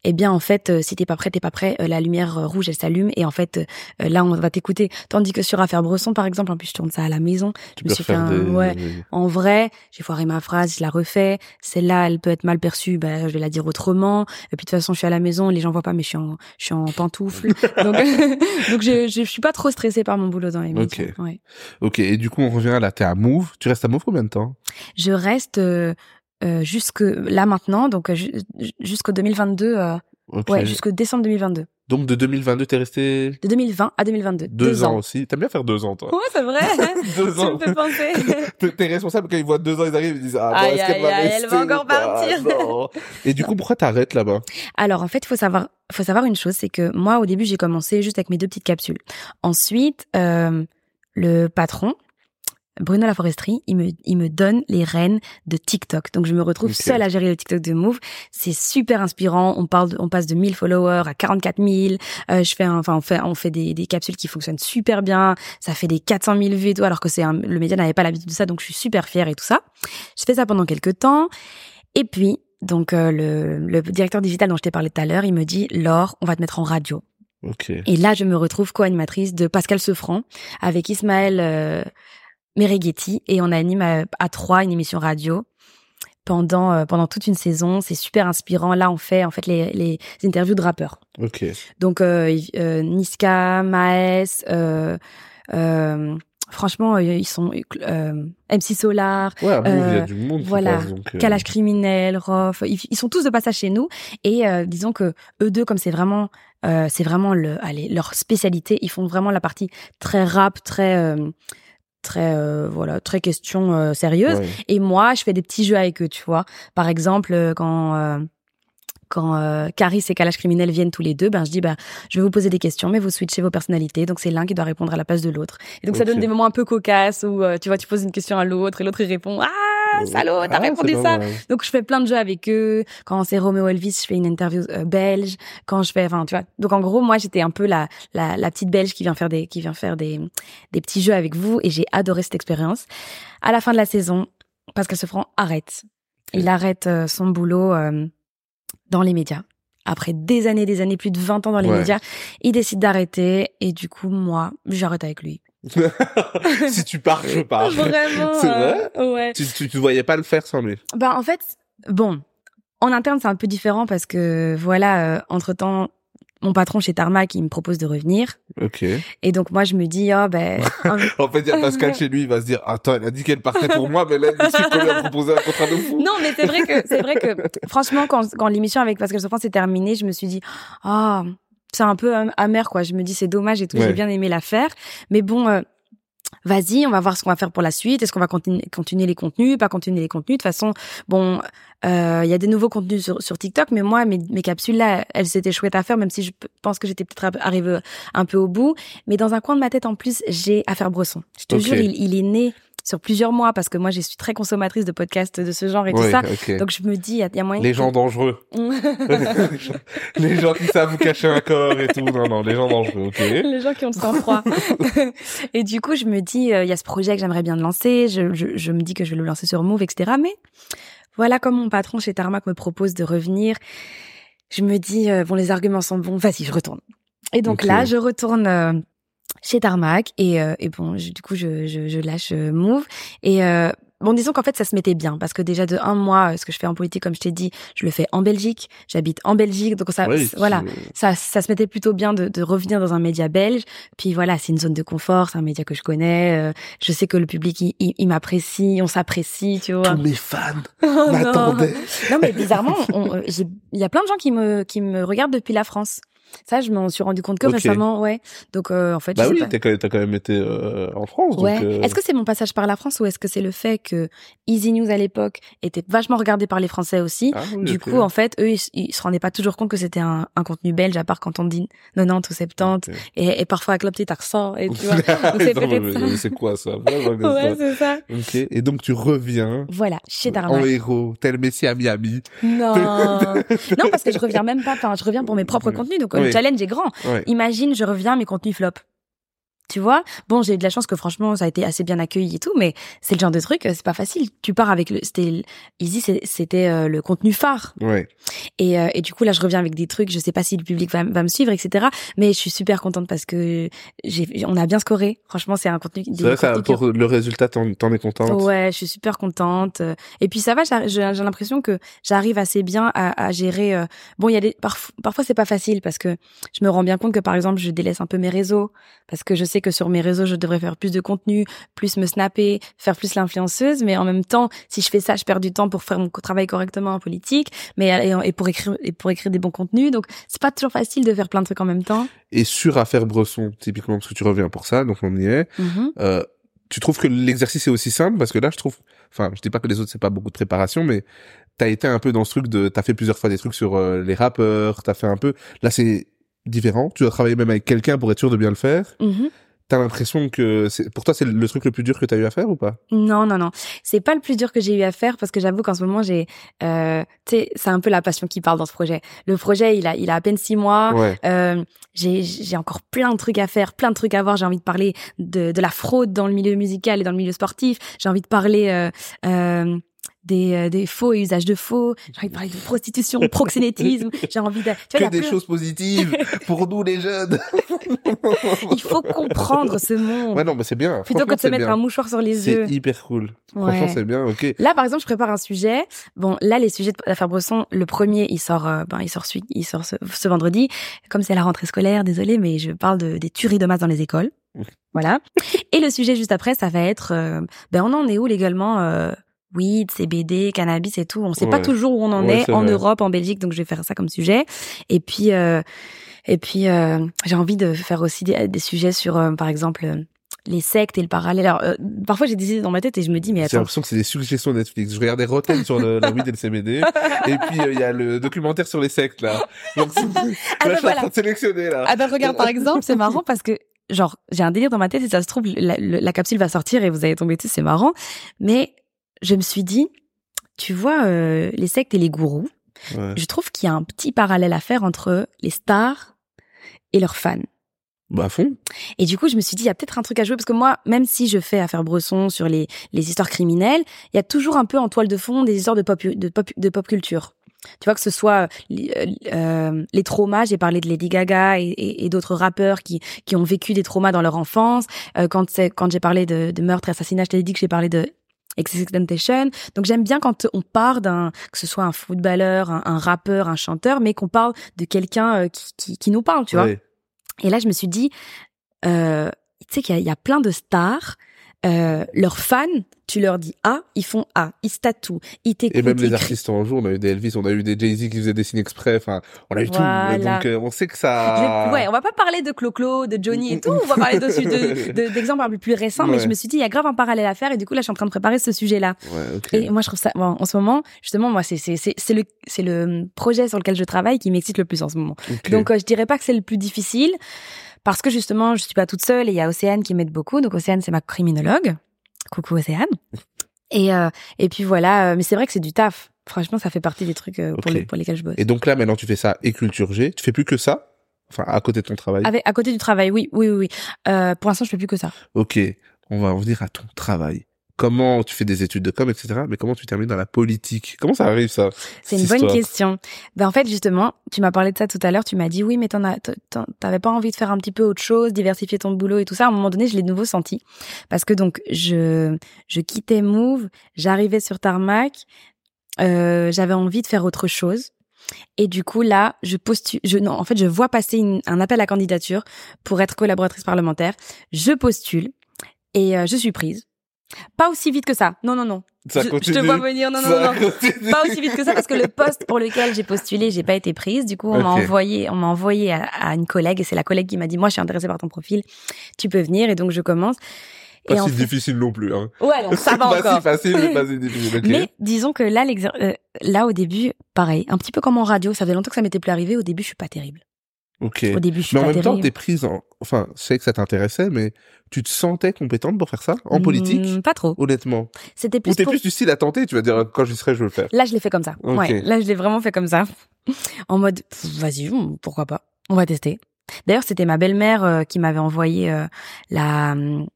eh bien, en fait, euh, si t'es pas prêt, t'es pas prêt, euh, la lumière euh, rouge, elle s'allume et en fait, euh, là, on va t'écouter. Tandis que sur Affaire Bresson, par exemple, en plus, je tourne ça à la maison. Tu Je me suis fait un, des- ouais, des- en vrai, j'ai foiré ma phrase, je la refais. Celle-là, elle peut être mal perçue, bah, je vais la dire autrement. Et puis de toute façon, je suis à la maison, les gens voient pas, mais je suis en, je suis en pantoufles. donc, donc je, je, je suis pas trop stressée par mon boulot dans les médias. Ok. Ouais. Ok, et du coup, on revient là, t'es à Move. Tu restes à Move combien de temps? Je reste euh, jusque là maintenant, donc euh, ju- jusqu'au 2022, euh, Ok. ouais, jusqu'au décembre 2022. Donc de 2022, t'es resté De 2020 à 2022. deux, ans. aussi. T'aimes bien faire deux ans, toi Ouais, c'est vrai. Deux tu ans. me fais penser. T'es- responsable quand ils voient deux ans, ils arrivent, ils disent ah bon, est-ce qu'elle va rester elle va encore partir. Non. Et du coup, pourquoi t'arrêtes là-bas? Alors en fait, il faut savoir, faut savoir une chose, c'est que moi au début j'ai commencé juste avec mes deux petites capsules. Ensuite, euh, le patron Bruno Laforesterie, il me, il me donne les rênes de TikTok. Donc je me retrouve seule à gérer le TikTok de Move. C'est super inspirant. On parle, de- on passe de 1000 followers à 44 000. Euh, je fais, un- enfin on fait, on fait des, des capsules qui fonctionnent super bien. Ça fait des 400 000 vues et tout, alors que c'est un- le média n'avait pas l'habitude de ça, donc je suis super fière et tout ça. Je fais ça pendant quelques temps. Et puis, donc euh, le, le directeur digital dont je t'ai parlé tout à l'heure, il me dit Laure, on va te mettre en radio. Ok. Et là, je me retrouve co-animatrice de Pascal Sefranc avec Ismaël euh, Merighetti et on anime à, à trois une émission radio pendant euh, pendant toute une saison. C'est super inspirant. Là, on fait en fait les, les interviews de rappeurs. Ok. Donc euh, euh, Niska, Maes, euh, euh, franchement, euh, ils sont euh, MC Solar, Ouais, à Move, il y a Euh, du monde qui voilà. euh, Calage criminel, Rof, ils, ils sont tous de passage chez nous et euh, disons que eux deux comme c'est vraiment euh, c'est vraiment le allez leur spécialité, ils font vraiment la partie très rap, très euh, très euh, voilà, très question euh, sérieuse et moi je fais des petits jeux avec eux, tu vois. Par exemple, euh, quand euh, quand Caris et Calage criminel viennent tous les deux, ben je dis ben je vais vous poser des questions, mais vous switchez vos personnalités, donc c'est l'un qui doit répondre à la place de l'autre. Et donc ça donne des moments un peu cocasses où tu vois tu poses une question à l'autre et l'autre il répond ah salaud t'as Ah, répondu ça. Donc je fais plein de jeux avec eux. Quand c'est Romeo Elvis, je fais une interview euh, belge. Quand je fais, enfin tu vois. Donc en gros, moi j'étais un peu la, la la petite belge qui vient faire des qui vient faire des des petits jeux avec vous et j'ai adoré cette expérience. À la fin de la saison, Pascal Sefranc arrête. Il arrête euh, son boulot euh, dans les médias. Après des années, des années, plus de 20 ans dans les Ouais. médias, il décide d'arrêter et du coup moi j'arrête avec lui. si tu pars, je pars. Vraiment. C'est vrai? euh, Ouais. tu, tu, tu voyais pas le faire sans lui? Bah en fait, bon, en interne c'est un peu différent parce que voilà, entre temps, mon patron chez Tarmac il me propose de revenir Ok. et donc moi je me dis oh ben En fait, il y a Pascal chez lui, il va se dire, attends, elle a dit qu'elle partait pour moi, mais là, elle lui a proposé un contrat de fou. non mais c'est vrai que c'est vrai que franchement quand quand l'émission avec Pascal Sofran s'est terminée, je me suis dit ah c'est un peu am- amer quoi. Je me dis c'est dommage et tout. Ouais. J'ai bien aimé la faire, mais bon. euh, Vas-y, on va voir ce qu'on va faire pour la suite. Est-ce qu'on va continuer, continuer les contenus, pas continuer les contenus? De toute façon, bon, euh, il y a des nouveaux contenus sur, sur TikTok, mais moi, mes, mes capsules là, elles c'était chouettes à faire, même si je pense que j'étais peut-être arrivée un peu au bout. Mais dans un coin de ma tête, en plus, j'ai Affaire Bresson. Je te jure, il, il est né sur plusieurs mois parce que moi, je suis très consommatrice de podcasts de ce genre et tout ça. Donc je me dis, il y a, il y a moyen. Les gens dangereux. les gens qui savent vous cacher un corps et tout. Non, non, les gens dangereux, ok. les gens qui ont le sang-froid. et du coup, je me dis, euh, il y a ce projet que j'aimerais bien lancer. Je, je, je me dis que je vais le lancer sur Move, etc. Mais voilà, comme mon patron chez Tarmac me propose de revenir, je me dis, euh, bon, les arguments sont bons. Vas-y, je retourne. Et donc là, je retourne euh, chez Tarmac et, euh, et bon, je- du coup, je, je, je lâche euh, Move et euh, Bon, disons qu'en fait, ça se mettait bien parce que déjà de un mois, euh, ce que je fais en politique, comme je t'ai dit, je le fais en Belgique. J'habite en Belgique, donc ça, Oui, voilà, ça, ça se mettait plutôt bien de, de revenir dans un média belge. Puis voilà, c'est une zone de confort, c'est un média que je connais. euh, je sais que le public, il, il- il m'apprécie, on s'apprécie, tu vois. Tous mes fans Oh non. m'attendaient. Non, mais bizarrement, il y a plein de gens qui me, qui me regardent depuis la France. Ça, je m'en suis rendu compte que récemment, ouais. Donc, euh, en fait, Bah je sais oui, t'as quand, même- t'as quand même été euh, en France. Ouais. Euh, Est-ce que c'est mon passage par la France ou est-ce que c'est le fait que Easy News à l'époque était vachement regardé par les Français aussi? Ah oui, Du coup, en fait, eux, ils, ils se rendaient pas toujours compte que c'était un, un contenu belge, à part quand on dit 90 ou 70, Ok. et, et parfois avec le petit accent, et tu vois. C'est quoi ça? Ouais, c'est ça. Ok. Et donc tu reviens Voilà, chez en Tarmac. héros, tel Messi à Miami. Non. non, parce que je reviens même pas, enfin, je reviens pour mes propres contenus, donc Oui. le challenge est grand. Imagine, je reviens, mes contenus flop. Tu vois? Bon, j'ai eu de la chance que franchement, ça a été assez bien accueilli et tout, mais c'est le genre de truc, euh, c'est pas facile. Tu pars avec le, c'était, Easy, c'était euh, le contenu phare. Ouais. Et, euh, et du coup, là, je reviens avec des trucs. Je sais pas si le public va, va me suivre, etc. Mais je suis super contente parce que j'ai, on a bien scoré. Franchement, c'est un contenu. C'est vrai, ça, pour le résultat, t'en es contente? Ouais, je suis super contente. Et puis ça va, j'ai l'impression que j'arrive assez bien à, à gérer. euh, Bon, il y a des parf- parfois c'est pas facile parce que je me rends bien compte que par exemple je délaisse un peu mes réseaux parce que je sais que sur mes réseaux je devrais faire plus de contenu, plus me snapper, faire plus l'influenceuse, mais en même temps si je fais ça, je perds du temps pour faire mon travail correctement en politique, mais et, et pour écrire et pour écrire des bons contenus. Donc c'est pas toujours facile de faire plein de trucs en même temps. Et sur Affaire Bresson, typiquement, parce que tu reviens pour ça, donc on y est. Mhm. Euh, tu trouves que l'exercice est aussi simple? Parce que là je trouve enfin je dis pas que les autres c'est pas beaucoup de préparation mais t'as été un peu dans ce truc de t'as fait plusieurs fois des trucs sur euh, les rappeurs t'as fait un peu là c'est différent tu dois travailler même avec quelqu'un pour être sûr de bien le faire Mhm. T'as l'impression que c'est pour toi c'est le truc le plus dur que t'as eu à faire ou pas? Non, non, non. C'est pas le plus dur que j'ai eu à faire parce que j'avoue qu'en ce moment, j'ai, euh, tu sais, c'est un peu la passion qui parle dans ce projet. Le projet, il a, il a à peine six mois. ouais Euh, j'ai, j'ai encore plein de trucs à faire, plein de trucs à voir. J'ai envie de parler de, de la fraude dans le milieu musical et dans le milieu sportif. J'ai envie de parler euh, euh, des, euh, des faux et usages de faux. J'ai envie de parler de prostitution, proxénétisme. J'ai envie de, tu vois, que des plein- choses positives pour nous les jeunes Il faut comprendre ce monde ouais non mais c'est bien plutôt que de se mettre bien. un mouchoir sur les yeux. c'est hyper cool Ouais. franchement c'est bien ok Là, par exemple, je prépare un sujet. Bon, là, les sujets de l'affaire Bresson, le premier, il sort, euh, ben, il sort, il sort ce, ce vendredi. Comme c'est la rentrée scolaire, désolé, mais je parle de, des tueries de masse dans les écoles. Voilà. Et le sujet juste après, ça va être, euh, ben, on en est où légalement euh, Weed, CBD, cannabis et tout. On sait pas toujours où on en Ouais, est en vrai. Europe, en Belgique, donc je vais faire ça comme sujet. Et puis, euh, et puis, euh, j'ai envie de faire aussi des, des sujets sur, euh, par exemple, euh, les sectes et le parallèle. Alors, euh, parfois j'ai des idées dans ma tête et je me dis, mais J'ai l'impression que c'est des suggestions Netflix. Je regardais Rotten sur le, la weed et le CBD. Et puis, euh, il y a le documentaire sur les sectes, là. Donc, c'est- là, ben je suis en voilà. train de sélectionner, là. Ah ben regarde par exemple, c'est marrant parce que genre j'ai un délire dans ma tête et ça se trouve la, la- la capsule va sortir et vous allez tomber dessus, c'est marrant. Mais je me suis dit, tu vois euh, les sectes et les gourous, Ouais. je trouve qu'il y a un petit parallèle à faire entre les stars et leurs fans. Bah, à fond. Et du coup, je me suis dit, il y a peut-être un truc à jouer parce que moi, même si je fais affaire Bresson sur les, les histoires criminelles, il y a toujours un peu en toile de fond des histoires de pop, de pop, de pop culture. Tu vois que ce soit euh, euh, les traumas, j'ai parlé de Lady Gaga et, et- et d'autres rappeurs qui qui ont vécu des traumas dans leur enfance. Euh, quand quand j'ai parlé de, de meurtre et assassinat, je t'ai dit que j'ai parlé de Temptation. Donc j'aime bien quand on part d'un que ce soit un footballeur, un, un rappeur, un chanteur, mais qu'on parle de quelqu'un euh, qui, qui qui nous parle, tu vois. Et là, je me suis dit, euh, tu sais qu'il y a plein de stars. Euh, leurs fans, tu leur dis A, ils font A, ils se tatouent, ils t'écoutent. Et même les artistes en jour, on a eu des Elvis, on a eu des Jay-Z qui faisaient des signes exprès, enfin, on a eu Voilà. tout. Donc, euh, on sait que Je ça... vais- Ouais, on va pas parler de Clo-Clo, de Johnny et tout, on va parler dessus de- de- d'exemples un peu plus récents, mais je me suis dit, il y a grave un parallèle à faire et du coup, là, je suis en train de préparer ce sujet-là. Ouais, ok. Et moi, je trouve ça, bon, en ce moment, justement, moi, c'est, c'est, c'est, c'est le, c'est le projet sur lequel je travaille qui m'excite le plus en ce moment. Donc, euh, je dirais pas que c'est le plus difficile parce que justement, je suis pas toute seule et il y a Océane qui m'aide beaucoup. Donc, Océane, c'est ma criminologue. Coucou Océane. Et, euh, et puis voilà, euh, mais c'est vrai que c'est du taf. Franchement, ça fait partie des trucs euh, pour, les- pour lesquels je bosse. Et donc là, maintenant, tu fais ça et culture G. Tu fais plus que ça? Enfin, à côté de ton travail? Avec, à côté du travail, oui, oui, oui. oui. Euh, pour l'instant, je fais plus que ça. Ok. On va en venir à ton travail. Comment tu fais des études de com, etc. Mais comment tu termines dans la politique? Comment ça arrive, ça? C'est une bonne histoire? question. Ben en fait justement, tu m'as parlé de ça tout à l'heure. Tu m'as dit oui, mais t'en t'avais pas envie de faire un petit peu autre chose, diversifier ton boulot et tout ça. À un moment donné, je l'ai de nouveau senti parce que donc je je quittais Move, j'arrivais sur Tarmac, euh, j'avais envie de faire autre chose. Et du coup là, je postule. Je non, en fait, je vois passer une- un appel à candidature pour être collaboratrice parlementaire. Je postule et euh, je suis prise. Pas aussi vite que ça. Non, non, non. Ça je, je te vois venir. Non, non, Ça non. continue. pas aussi vite que ça parce que le poste pour lequel j'ai postulé, j'ai pas été prise. Du coup, on m'a envoyé, on m'a envoyé à, à une collègue et c'est la collègue qui m'a dit moi je suis intéressée par ton profil, tu peux venir et donc je commence. Pas et en si fait- difficile non plus, hein. ouais, non, ça va pas encore. si facile, mais pas si difficile. Mais disons que là, euh, là au début, pareil, un petit peu comme en radio, ça fait longtemps que ça m'était plus arrivé. Au début, je suis pas terrible. Ok. Au début, je suis Mais en pas même temps, terrible. t'es prise en, enfin, je sais que ça t'intéressait, mais tu te sentais compétente pour faire ça? En politique? Hmm, Pas trop. Honnêtement. C'était Ou plus t'es pour... plus du style à tenter, tu vas dire, quand j'y serai, je veux le faire. Là, je l'ai fait comme ça. Ouais, là, je l'ai vraiment fait comme ça. En mode, vas-y, hmm, pourquoi pas On va tester. D'ailleurs, c'était ma belle-mère euh, qui m'avait envoyé euh, la hum,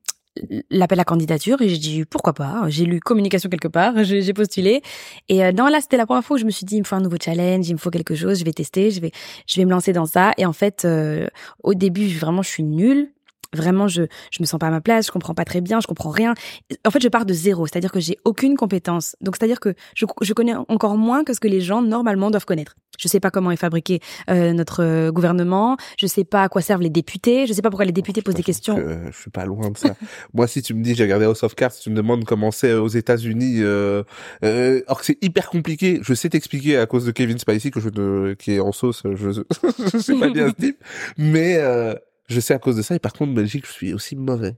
l'appel à candidature et j'ai dit pourquoi pas. J'ai lu communication quelque part, j'ai postulé. Et euh, non là c'était la première fois où je me suis dit il me faut un nouveau challenge, il me faut quelque chose, je vais tester, je vais je vais me lancer dans ça. Et en fait euh, au début vraiment je suis nulle vraiment je je me sens pas à ma place, je comprends pas très bien, je comprends rien. En fait, je pars de zéro, c'est-à-dire que j'ai aucune compétence. Donc c'est-à-dire que je je connais encore moins que ce que les gens normalement doivent connaître. Je sais pas comment est fabriqué euh, notre euh, gouvernement, je sais pas à quoi servent les députés, je sais pas pourquoi les députés posent des questions. Euh, je suis pas loin de ça. Moi, si tu me dis, j'ai regardé House of Cards, tu me demandes comment c'est aux États-Unis, euh, euh, alors que c'est hyper compliqué. Je sais t'expliquer à cause de Kevin Spacey que je ne, qui est en sauce. Je, je sais pas bien ce type, mais euh, je sais à cause de ça. Et par contre, Belgique, je suis aussi mauvais.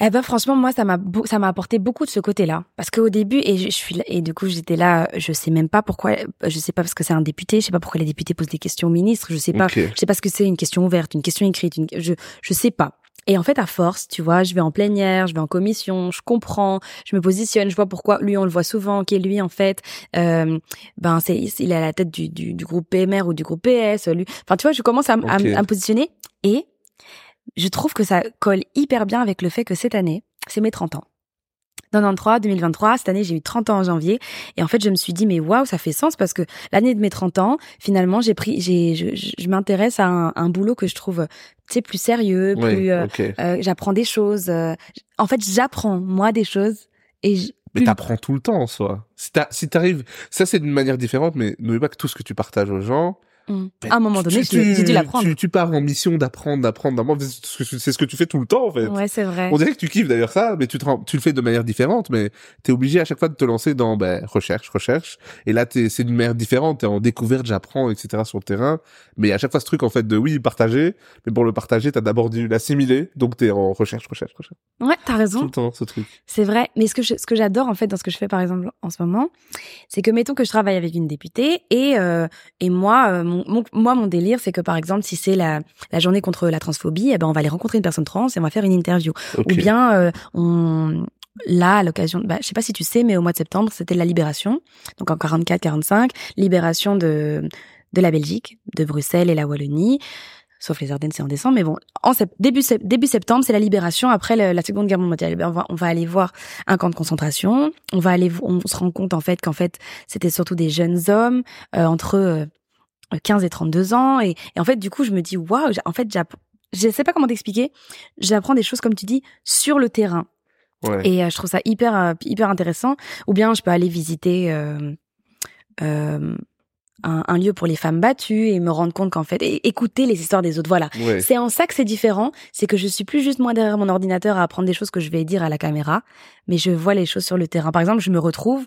Eh ben franchement moi ça m'a ça m'a apporté beaucoup de ce côté-là parce qu'au début et je, je suis et du coup j'étais là je sais même pas pourquoi je sais pas parce que c'est un député, je sais pas pourquoi les députés posent des questions au ministre, je sais pas Ok. je sais pas ce que c'est une question ouverte, une question écrite, une, je je sais pas. Et en fait, à force, tu vois, je vais en plénière, je vais en commission, je comprends, je me positionne, je vois pourquoi lui, on le voit souvent, qui est lui en fait, euh, ben c'est il est à la tête du, du, du groupe PMR ou du groupe PS. Lui, enfin tu vois, je commence à, à me positionner et je trouve que ça colle hyper bien avec le fait que cette année, c'est mes 30 ans. 93, 2023, cette année j'ai eu 30 ans en janvier et en fait je me suis dit mais waouh ça fait sens parce que l'année de mes 30 ans finalement j'ai pris j'ai je, je- je m'intéresse à un, un boulot que je trouve tu sais plus sérieux plus euh, euh, j'apprends des choses euh, en fait j'apprends moi des choses et je- Mais t'apprends tout le temps en soi. Si t'as- si t'arrives, ça c'est d'une manière différente, mais n'oublie pas que tout ce que tu partages aux gens, À un moment donné tu- j'ai j'ai dû tu- l'apprendre Tu, tu pars en mission d'apprendre, d'apprendre, d'apprendre. C'est ce que- tu fais tout le temps en fait. ouais c'est vrai On dirait que tu kiffes d'ailleurs ça, mais tu, te tu le fais de manière différente, mais t'es obligé à chaque fois de te lancer dans ben, recherche, recherche. Et là, c'est d'une manière différente, t'es en découverte, j'apprends, etc. sur le terrain. Mais à chaque fois, ce truc en fait de oui, partager, mais pour le partager, t'as d'abord dû l'assimiler, donc t'es en recherche, recherche, recherche. ouais t'as Tout raison le temps, ce truc. C'est vrai, mais ce que je, ce que j'adore en fait dans ce que je fais par exemple en ce moment, c'est que mettons que je travaille avec une députée et euh, et moi euh, mon, mon- moi mon délire c'est que par exemple si c'est la la journée contre la transphobie, eh ben on va aller rencontrer une personne trans et on va faire une interview Ok. ou bien euh, on là à l'occasion bah, je sais pas si tu sais mais au mois de septembre, c'était la libération. Donc en 44 45, libération de de la Belgique, de Bruxelles et la Wallonie. Sauf les Ardennes, c'est en décembre, mais bon, en sept- début, sept- début septembre, c'est la libération après le- la Seconde Guerre mondiale. Eh ben, on va, on va aller voir un camp de concentration. On va aller, on se rend compte en fait qu'en fait, c'était surtout des jeunes hommes euh, entre euh, 15 et 32 ans. Et, et en fait, du coup, je me dis, waouh, en fait, je sais pas comment t'expliquer. J'apprends des choses, comme tu dis, sur le terrain. Ouais. Et euh, je trouve ça hyper euh, hyper intéressant. Ou bien je peux aller visiter euh, euh, un, un lieu pour les femmes battues et me rendre compte qu'en fait, et écouter les histoires des autres. Voilà. Ouais. C'est en ça que c'est différent, c'est que je suis plus juste moi derrière mon ordinateur à apprendre des choses que je vais dire à la caméra, mais je vois les choses sur le terrain. Par exemple, je me retrouve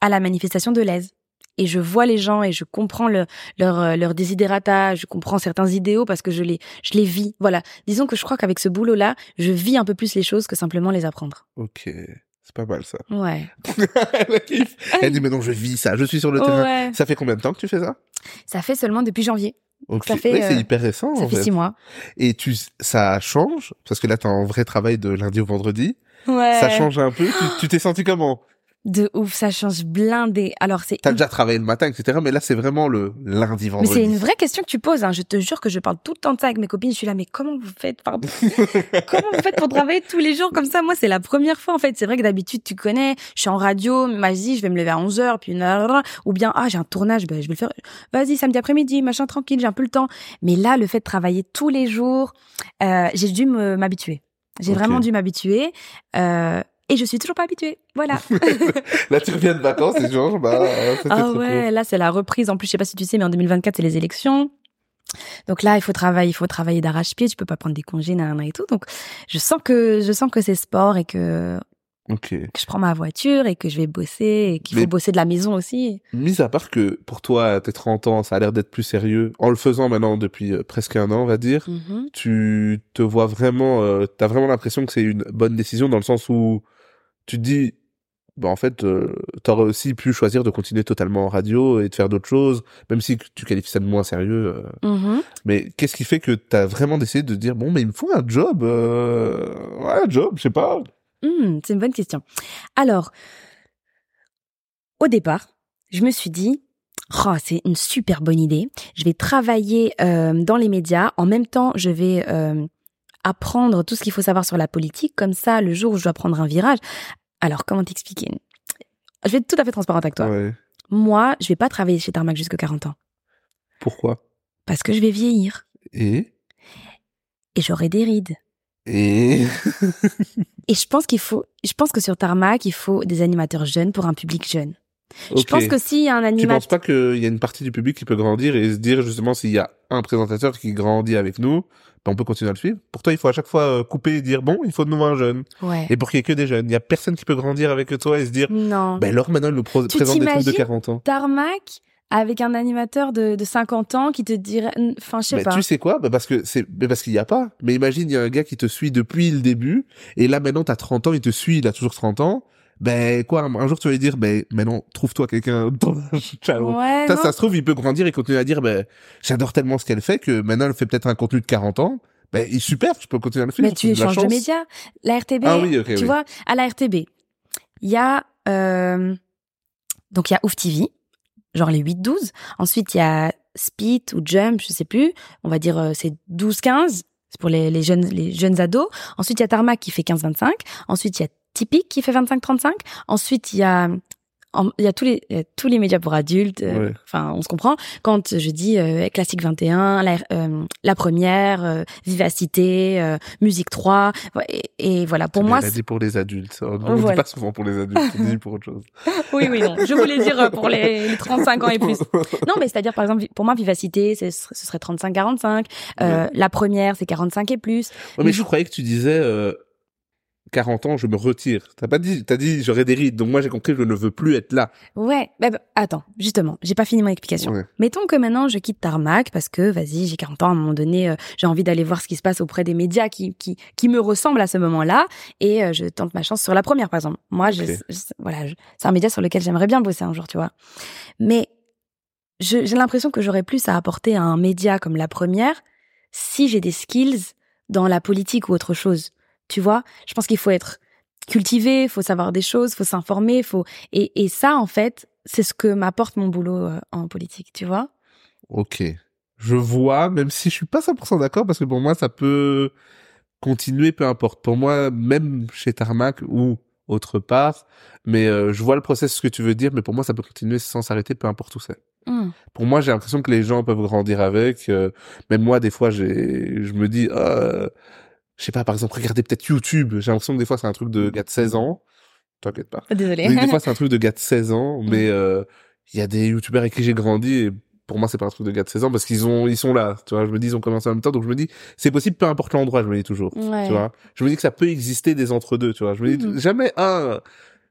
à la manifestation de l'Aise et je vois les gens et je comprends le, leur euh, leur desiderata, je comprends certains idéaux parce que je les je les vis. Voilà. Disons que je crois qu'avec ce boulot là, je vis un peu plus les choses que simplement les apprendre. Ok. C'est pas mal ça. Ouais. Elle dit mais non, je vis ça, je suis sur le terrain. Ouais. Ça fait combien de temps que tu fais ça? Ça fait seulement depuis janvier. Ok. Ça fait, Ouais, c'est euh, hyper récent. Ça en fait fait. six mois. Et tu, ça change? Parce que là t'as un vrai travail de lundi au vendredi. Ouais. Ça change un peu? Tu- Tu t'es senti comment? De ouf, ça change blindé. Alors c'est T'as déjà travaillé le matin, etc. Mais là c'est vraiment le lundi Mais vendredi. c'est une vraie question que tu poses. Hein. Je te jure que je parle tout le temps de ça avec mes copines. Je suis là, mais comment vous faites Pardon? comment vous faites pour travailler tous les jours comme ça? Moi, c'est la première fois en fait. C'est vrai que d'habitude, tu connais. Je suis en radio. Vas-y, je vais me lever à 11 h puis une ou bien ah j'ai un tournage, ben, je vais le faire. Vas-y, samedi après-midi, machin tranquille, j'ai un peu le temps. Mais là, le fait de travailler tous les jours, euh, j'ai dû m'habituer. J'ai vraiment dû m'habituer. Euh, et je suis toujours pas habituée. Voilà. Là tu reviens de vacances et genre bah Ah ouais, cool. là c'est la reprise. En plus, je sais pas si tu sais, mais en 2024 c'est les élections. Donc là, il faut travailler, il faut travailler d'arrache-pied. Tu peux pas prendre des congés, nanana et tout. Donc, je sens que je sens que c'est sport et que, Ok. que je prends ma voiture et que je vais bosser et qu'il faut bosser de la maison aussi. Mis à part que pour toi tes 30 ans, ça a l'air d'être plus sérieux en le faisant maintenant depuis euh, presque un an, on va dire. Mhm. tu te vois vraiment, euh, t'as vraiment l'impression que c'est une bonne décision dans le sens où tu te dis, bah en fait, euh, t'aurais aussi pu choisir de continuer totalement en radio et de faire d'autres choses, même si tu qualifies ça de moins sérieux. euh. Mhm. Mais qu'est-ce qui fait que t'as vraiment décidé de dire, bon, mais il me faut un job, euh... ouais, un job, je sais pas. Hmm, c'est une bonne question. Alors, au départ, je me suis dit, Oh, c'est une super bonne idée. Je vais travailler euh, dans les médias. En même temps, je vais euh, apprendre tout ce qu'il faut savoir sur la politique. Comme ça, le jour où je dois prendre un virage. Alors, comment t'expliquer? Je vais être tout à fait transparente avec toi. Ouais. Moi, je vais pas travailler chez Tarmac jusqu'à 40 ans. Pourquoi? Parce que je vais vieillir. Et? Et j'aurai des rides. Et Et je pense qu'il faut, je pense que sur Tarmac, il faut des animateurs jeunes pour un public jeune. Je pense que s'il y a un Tu animateur, penses pas qu'il y a une partie du public qui peut grandir et se dire justement s'il y a un présentateur qui grandit avec nous, on peut continuer à le suivre. Pour toi, il faut à chaque fois euh, couper et dire bon, il faut de nouveau un jeune. ouais. Et pour qu'il y ait que des jeunes, il y a personne qui peut grandir avec toi et se dire Non. ben alors maintenant il nous pro- Tu présente des trucs de t'imagines 40 ans. Tarmac avec un animateur de, de 50 ans qui te dirait, enfin, je sais Ben, pas. tu sais quoi? Ben parce que c'est ben parce qu'il y a pas. Mais imagine il y a un gars qui te suit depuis le début et là maintenant t'as 30 ans, il te suit, il a toujours 30 ans. Ben quoi, un jour tu vas lui dire ben maintenant trouve-toi quelqu'un. de âge. Ciao. Ouais, Ça, ça se trouve, il peut grandir et continuer à dire, ben, j'adore tellement ce qu'elle fait que maintenant elle fait peut-être un contenu de 40 ans. Ben, il super, je peux continuer à le faire. Mais tu de échanges de chance. médias. La RTB, Ah oui, ok, tu oui. vois, à la RTB, il y a euh, donc il y a Ouf TV, genre les 8-12. Ensuite, il y a Speed ou Jump, je sais plus. On va dire euh, c'est 12-15. C'est pour les, les jeunes les jeunes ados. Ensuite, il y a Tarmac qui fait 15-25. Ensuite, il y a Typique qui fait 25-35. Ensuite, il y a il y a tous les a tous les médias pour adultes. euh, Ouais. Enfin, on se comprend. Quand je dis euh, classique 21, la, euh, la première, euh, vivacité, euh, musique 3, ouais, et, et voilà. Pour Mais moi, dit pour les adultes. On ne Voilà. dit pas souvent pour les adultes, on dit pour autre chose. c'est- oui, oui, non. Je voulais dire pour les, les 35 ans et plus. Non, mais c'est-à-dire, par exemple, pour moi, vivacité, c'est- ce serait 35-45. Euh, La première, c'est 45 et plus. Ouais, mais je croyais que tu disais, euh, 40 ans, je me retire. T'as pas dit, t'as dit, j'aurai des rides. Donc moi, j'ai compris, je ne veux plus être là. Ouais. Bah, bah, attends, justement, j'ai pas fini mon explication. Ouais. Mettons que maintenant je quitte Tarmac parce que vas-y j'ai 40 ans à un moment donné euh, j'ai envie d'aller voir ce qui se passe auprès des médias qui qui qui me ressemblent à ce moment-là et euh, je tente ma chance sur la première par exemple. Moi je, voilà c'est un média sur lequel j'aimerais bien bosser un jour tu vois. Mais j'ai l'impression que j'aurais plus à apporter à un média comme la première si j'ai des skills dans la politique ou autre chose. Tu vois, je pense qu'il faut être cultivé, faut savoir des choses, faut s'informer, faut et et ça en fait c'est ce que m'apporte mon boulot euh, en politique, tu vois. Ok. Je vois, même si je suis pas 100% d'accord, parce que pour moi, ça peut continuer, peu importe. Pour moi, même chez Tarmac ou autre part, mais euh, je vois le process, ce que tu veux dire, mais pour moi, ça peut continuer sans s'arrêter, peu importe où c'est. Hmm. Pour moi, j'ai l'impression que les gens peuvent grandir avec. euh, même moi, des fois, j'ai, je me dis, euh, je sais pas, par exemple, regardez peut-être YouTube. J'ai l'impression que des fois, c'est un truc de gars de 16 ans. T'inquiète pas. Désolée. Mais des fois, c'est un truc de gars de 16 ans, mais euh, il y a des youtubeurs avec qui j'ai grandi et pour moi, c'est pas un truc de gars de 16 ans parce qu'ils ont, ils sont là. Tu vois, je me dis, ils ont commencé en même temps, donc je me dis, c'est possible, peu importe l'endroit, je me dis toujours. Ouais. Tu vois, je me dis que ça peut exister des entre-deux, tu vois. Je me dis, Mhm. jamais un,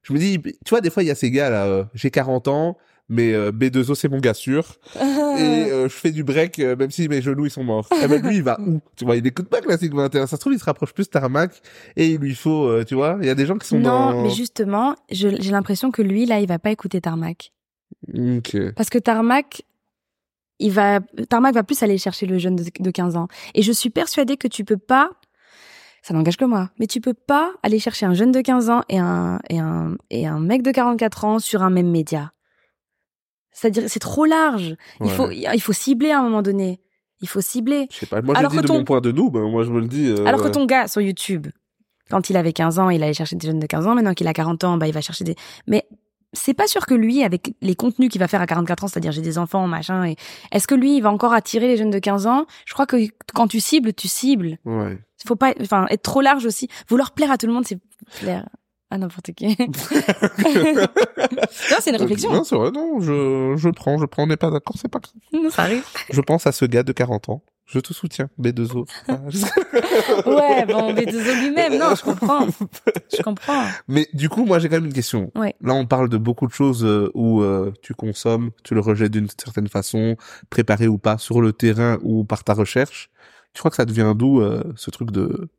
je me dis, tu vois, des fois, il y a ces gars là, euh, j'ai 40 ans, mais euh, B2O, c'est mon gars sûr. Et euh, je fais du break, euh, même si mes genoux, ils sont morts. Et ben lui, il va où? Tu vois, il écoute pas Classique 21. Ça se trouve, il se rapproche plus de Tarmac et il lui faut, euh, tu vois, il y a des gens qui sont non, dans... mais justement, j'ai l'impression que lui, là, il va pas écouter Tarmac. Ok. Parce que Tarmac, il va, Tarmac va plus aller chercher le jeune de, de 15 ans. Et je suis persuadée que tu peux pas, ça n'engage que moi, mais tu peux pas aller chercher un jeune de 15 ans et un, et un, et un mec de 44 ans sur un même média. C'est-à-dire, c'est trop large. Il Ouais. faut, il faut cibler à un moment donné. Il faut cibler. Je sais pas. Moi, je Alors dis que de ton- mon point de nous, ben, moi, je me le dis. euh, Alors que ton gars sur YouTube, quand il avait 15 ans, il allait chercher des jeunes de 15 ans. Maintenant qu'il a 40 ans, bah, il va chercher des. Mais c'est pas sûr que lui, avec les contenus qu'il va faire à 44 ans, c'est-à-dire j'ai des enfants, machin, et est-ce que lui, il va encore attirer les jeunes de 15 ans? Je crois que quand tu cibles, tu cibles. Ouais. Faut pas, enfin, être trop large aussi. Vouloir plaire à tout le monde, c'est plaire à n'importe qui. non, c'est une réflexion. Non, c'est vrai, non, je, je prends, je prends, on n'est pas d'accord, c'est pas grave. Ça arrive. Je pense à ce gars de 40 ans. Je te soutiens, B2O. Ah, Ouais, bon, mais désolé lui-même. Non, je comprends. Je comprends. Mais du coup, moi, j'ai quand même une question. Ouais. Là, on parle de beaucoup de choses euh, où euh, tu consommes, tu le rejettes d'une certaine façon, préparé ou pas, sur le terrain ou par ta recherche. Tu crois que ça devient d'où euh, ce truc de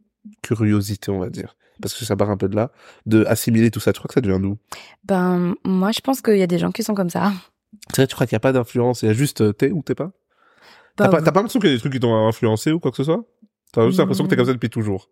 curiosité, on va dire? Parce que ça part un peu de là, de assimiler tout ça. Tu crois que ça devient d'où? Ben, moi, je pense qu'il y a des gens qui sont comme ça. C'est vrai, tu crois qu'il n'y a pas d'influence, il y a juste euh, t'es ou t'es pas? T'as Bah, pas, t'as pas l'impression qu'il y a des trucs qui t'ont influencé ou quoi que ce soit? T'as juste l'impression que t'es comme ça depuis toujours.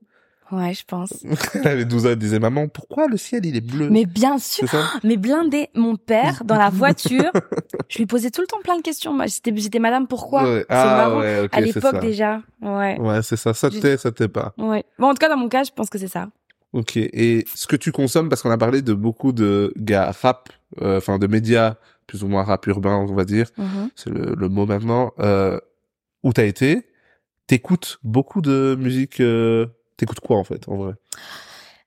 Ouais, je pense. Elle avait 12 ans, elle disait, maman, pourquoi le ciel, il est bleu? Mais bien sûr. Mais blindé, mon père, dans la voiture, je lui posais tout le temps plein de questions. Moi, j'étais, j'étais madame, pourquoi? Ouais. C'est Ah, marrant. ouais, à l'époque déjà. Ouais. Ouais, c'est ça. Ça t'est, ça t'est pas. Ouais. Bon, en tout cas, dans mon cas, je pense que c'est ça. Ok. Et ce que tu consommes, parce qu'on a parlé de beaucoup de gars rap, euh, enfin de médias plus ou moins rap urbain, on va dire, Mhm. c'est le, le mot maintenant. Euh, où t'as été T'écoutes beaucoup de musique. Euh... T'écoutes quoi en fait, en vrai?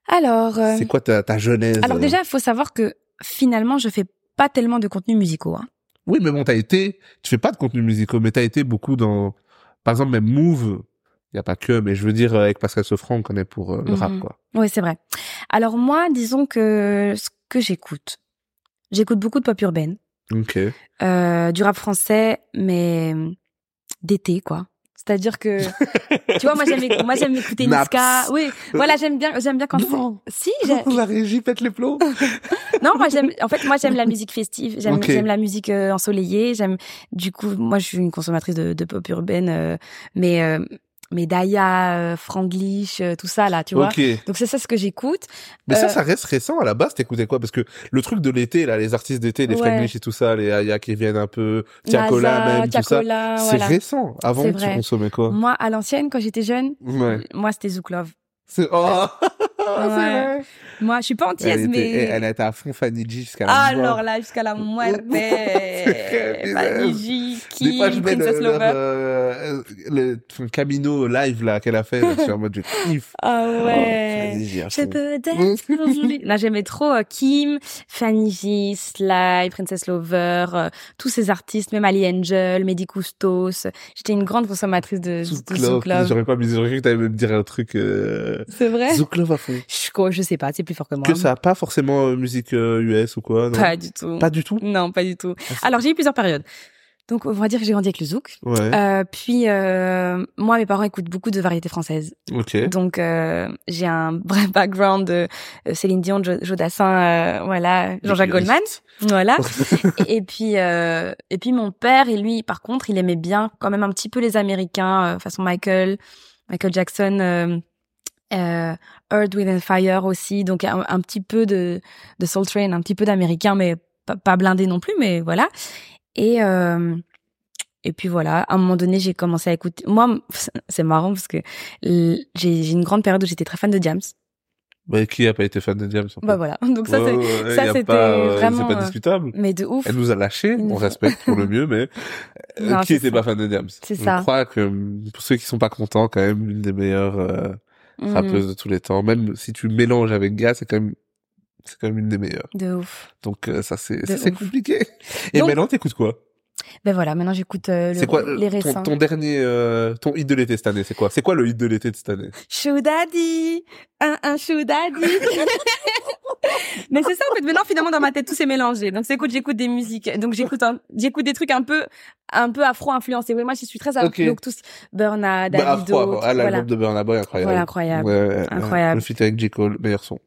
Alors, euh, C'est quoi ta, ta genèse? alors déjà, il faut savoir que finalement, je fais pas tellement de contenus musicaux. Hein. Oui, mais bon, t'as été. Tu fais pas de contenu musicaux, mais t'as été beaucoup dans. Par exemple, même Move. Il y a pas que, mais je veux dire euh, avec Pascal Sofran, on connaît pour euh, le rap, Mhm. quoi. Oui, c'est vrai. Alors moi, disons que ce que j'écoute, j'écoute beaucoup de pop urbaine, Ok. euh, du rap français, mais d'été, quoi. C'est-à-dire que, tu vois, moi j'aime, moi j'aime écouter Naps. Niska. Oui, voilà, j'aime bien, j'aime bien quand Non. Si, j'ai- La régie pète les plombs? non, moi j'aime. En fait, moi j'aime la musique festive. J'aime, j'aime la musique euh, ensoleillée. J'aime. Du coup, moi je suis une consommatrice de, de pop urbaine, euh, mais mais Daya, euh, Franglish, euh, tout ça là, tu vois. Donc c'est ça ce que j'écoute. Mais ça, Euh, ça reste récent à la base. T'écoutais quoi? Parce que le truc de l'été, là, les artistes d'été, les Ouais. Franglish et tout ça, les Aya qui viennent un peu, Tiakola même, tout ça, Tiakola, c'est voilà. récent. Avant, tu consommais quoi? Moi, à l'ancienne, quand j'étais jeune, Ouais. moi c'était Zouk Love. C'est oh, Ouais. vrai. Moi, je suis pas Elle antillaise, était, mais elle était à fond Fanny G jusqu'à la Ah, mort. alors là, jusqu'à la muerte. Fanny G, Des fois, je Kim, mets le, Princess leur, Lover. euh, le, son Camino live là qu'elle a fait. là, je suis en mode je kiffe. Ah Oh, ouais. Fanny G Je peux. Là, j'aimais trop euh, Kim, Fanny G, Sly, Princess Lover, euh, tous ces artistes, même Ali Angel, Mehdi Koustos. J'étais une grande consommatrice de, Zouk de Love. Zouk Love. J'aurais pas mis, j'aurais cru que t'allais me dire un truc, euh... C'est vrai? Zouk Love à fond. Je, sais pas, c'est plus fort que moi. Que ça a pas forcément euh, musique euh, US ou quoi, non? Pas du tout. Pas du tout? Non, pas du tout. Ah, Alors, j'ai eu plusieurs périodes. Donc, on va dire que j'ai grandi avec le zouk. Ouais. Euh, puis, euh, moi, mes parents écoutent beaucoup de variétés françaises. ok. Donc, euh, j'ai un vrai background de euh, Céline Dion, Jo- Jodassin, euh, voilà, Jean-Jacques. Goldman, voilà. et, et puis, euh, et puis mon père, et lui, par contre, il aimait bien quand même un petit peu les Américains, euh, façon Michael, Michael Jackson, euh, Earth, Wind and Fire aussi. Donc, un, un petit peu de, de Soul Train, un petit peu d'américain, mais pas, pas blindé non plus, mais voilà. Et, euh, et puis voilà, à un moment donné, j'ai commencé à écouter. Moi, c'est marrant parce que j'ai une grande période où j'étais très fan de James. Bah, qui a pas été fan de James? Bah voilà. Donc ça, Ouais, c'est. ouais, ça, c'était euh, vraiment, C'est pas euh, discutable. Mais de ouf. Elle nous a lâchés, on respecte pour le mieux, mais euh, Non, qui était ça. pas fan de James? C'est Je ça. crois que pour ceux qui sont pas contents, quand même une des meilleures euh, Mhm. rappeuses de tous les temps. Même si tu mélanges avec Ga, c'est quand même c'est quand même une des meilleures. De ouf. Donc euh, ça c'est c'est compliqué. Et Donc- maintenant t'écoutes quoi? Ben voilà, maintenant j'écoute euh, le- quoi les ton, récents. ton dernier euh, ton hit de l'été cette année C'est quoi? C'est quoi le hit de l'été de cette année? Chou daddy, un un chou daddy. Mais c'est ça en fait. Maintenant finalement dans ma tête tout s'est mélangé. Donc c'est écoute, j'écoute des musiques. Donc j'écoute j'écoute des trucs un peu un peu afro influencés. Oui, moi je suis très afro. Ok. Donc tous Burna, Bah, Davido, Afro, tout- ah, l'album voilà. de Burna Boy incroyable. Voilà, incroyable. Ouais. Incroyable. Le feat avec J Cole, meilleur son.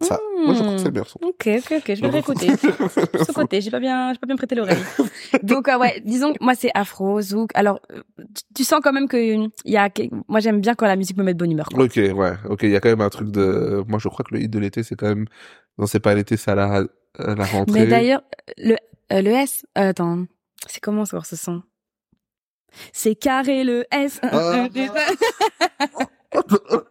Ça. Moi je trouve que c'est le meilleur son. Ok, ok, ok, je vais réécouter. Ce côté, j'ai pas bien, j'ai pas bien prêté l'oreille. Donc euh, ouais, disons, que moi c'est afro, zouk. Alors, euh, tu, sens quand même que il y a, moi j'aime bien quand la musique me met de bonne humeur. Quoi. Ok, ouais, ok, il y a quand même un truc de. Moi, je crois que le hit de l'été, c'est quand même. Non, c'est pas l'été, c'est à la, à la rentrée. Mais d'ailleurs, le euh, le S, euh, attends, c'est comment encore ce son? C'est carré le S.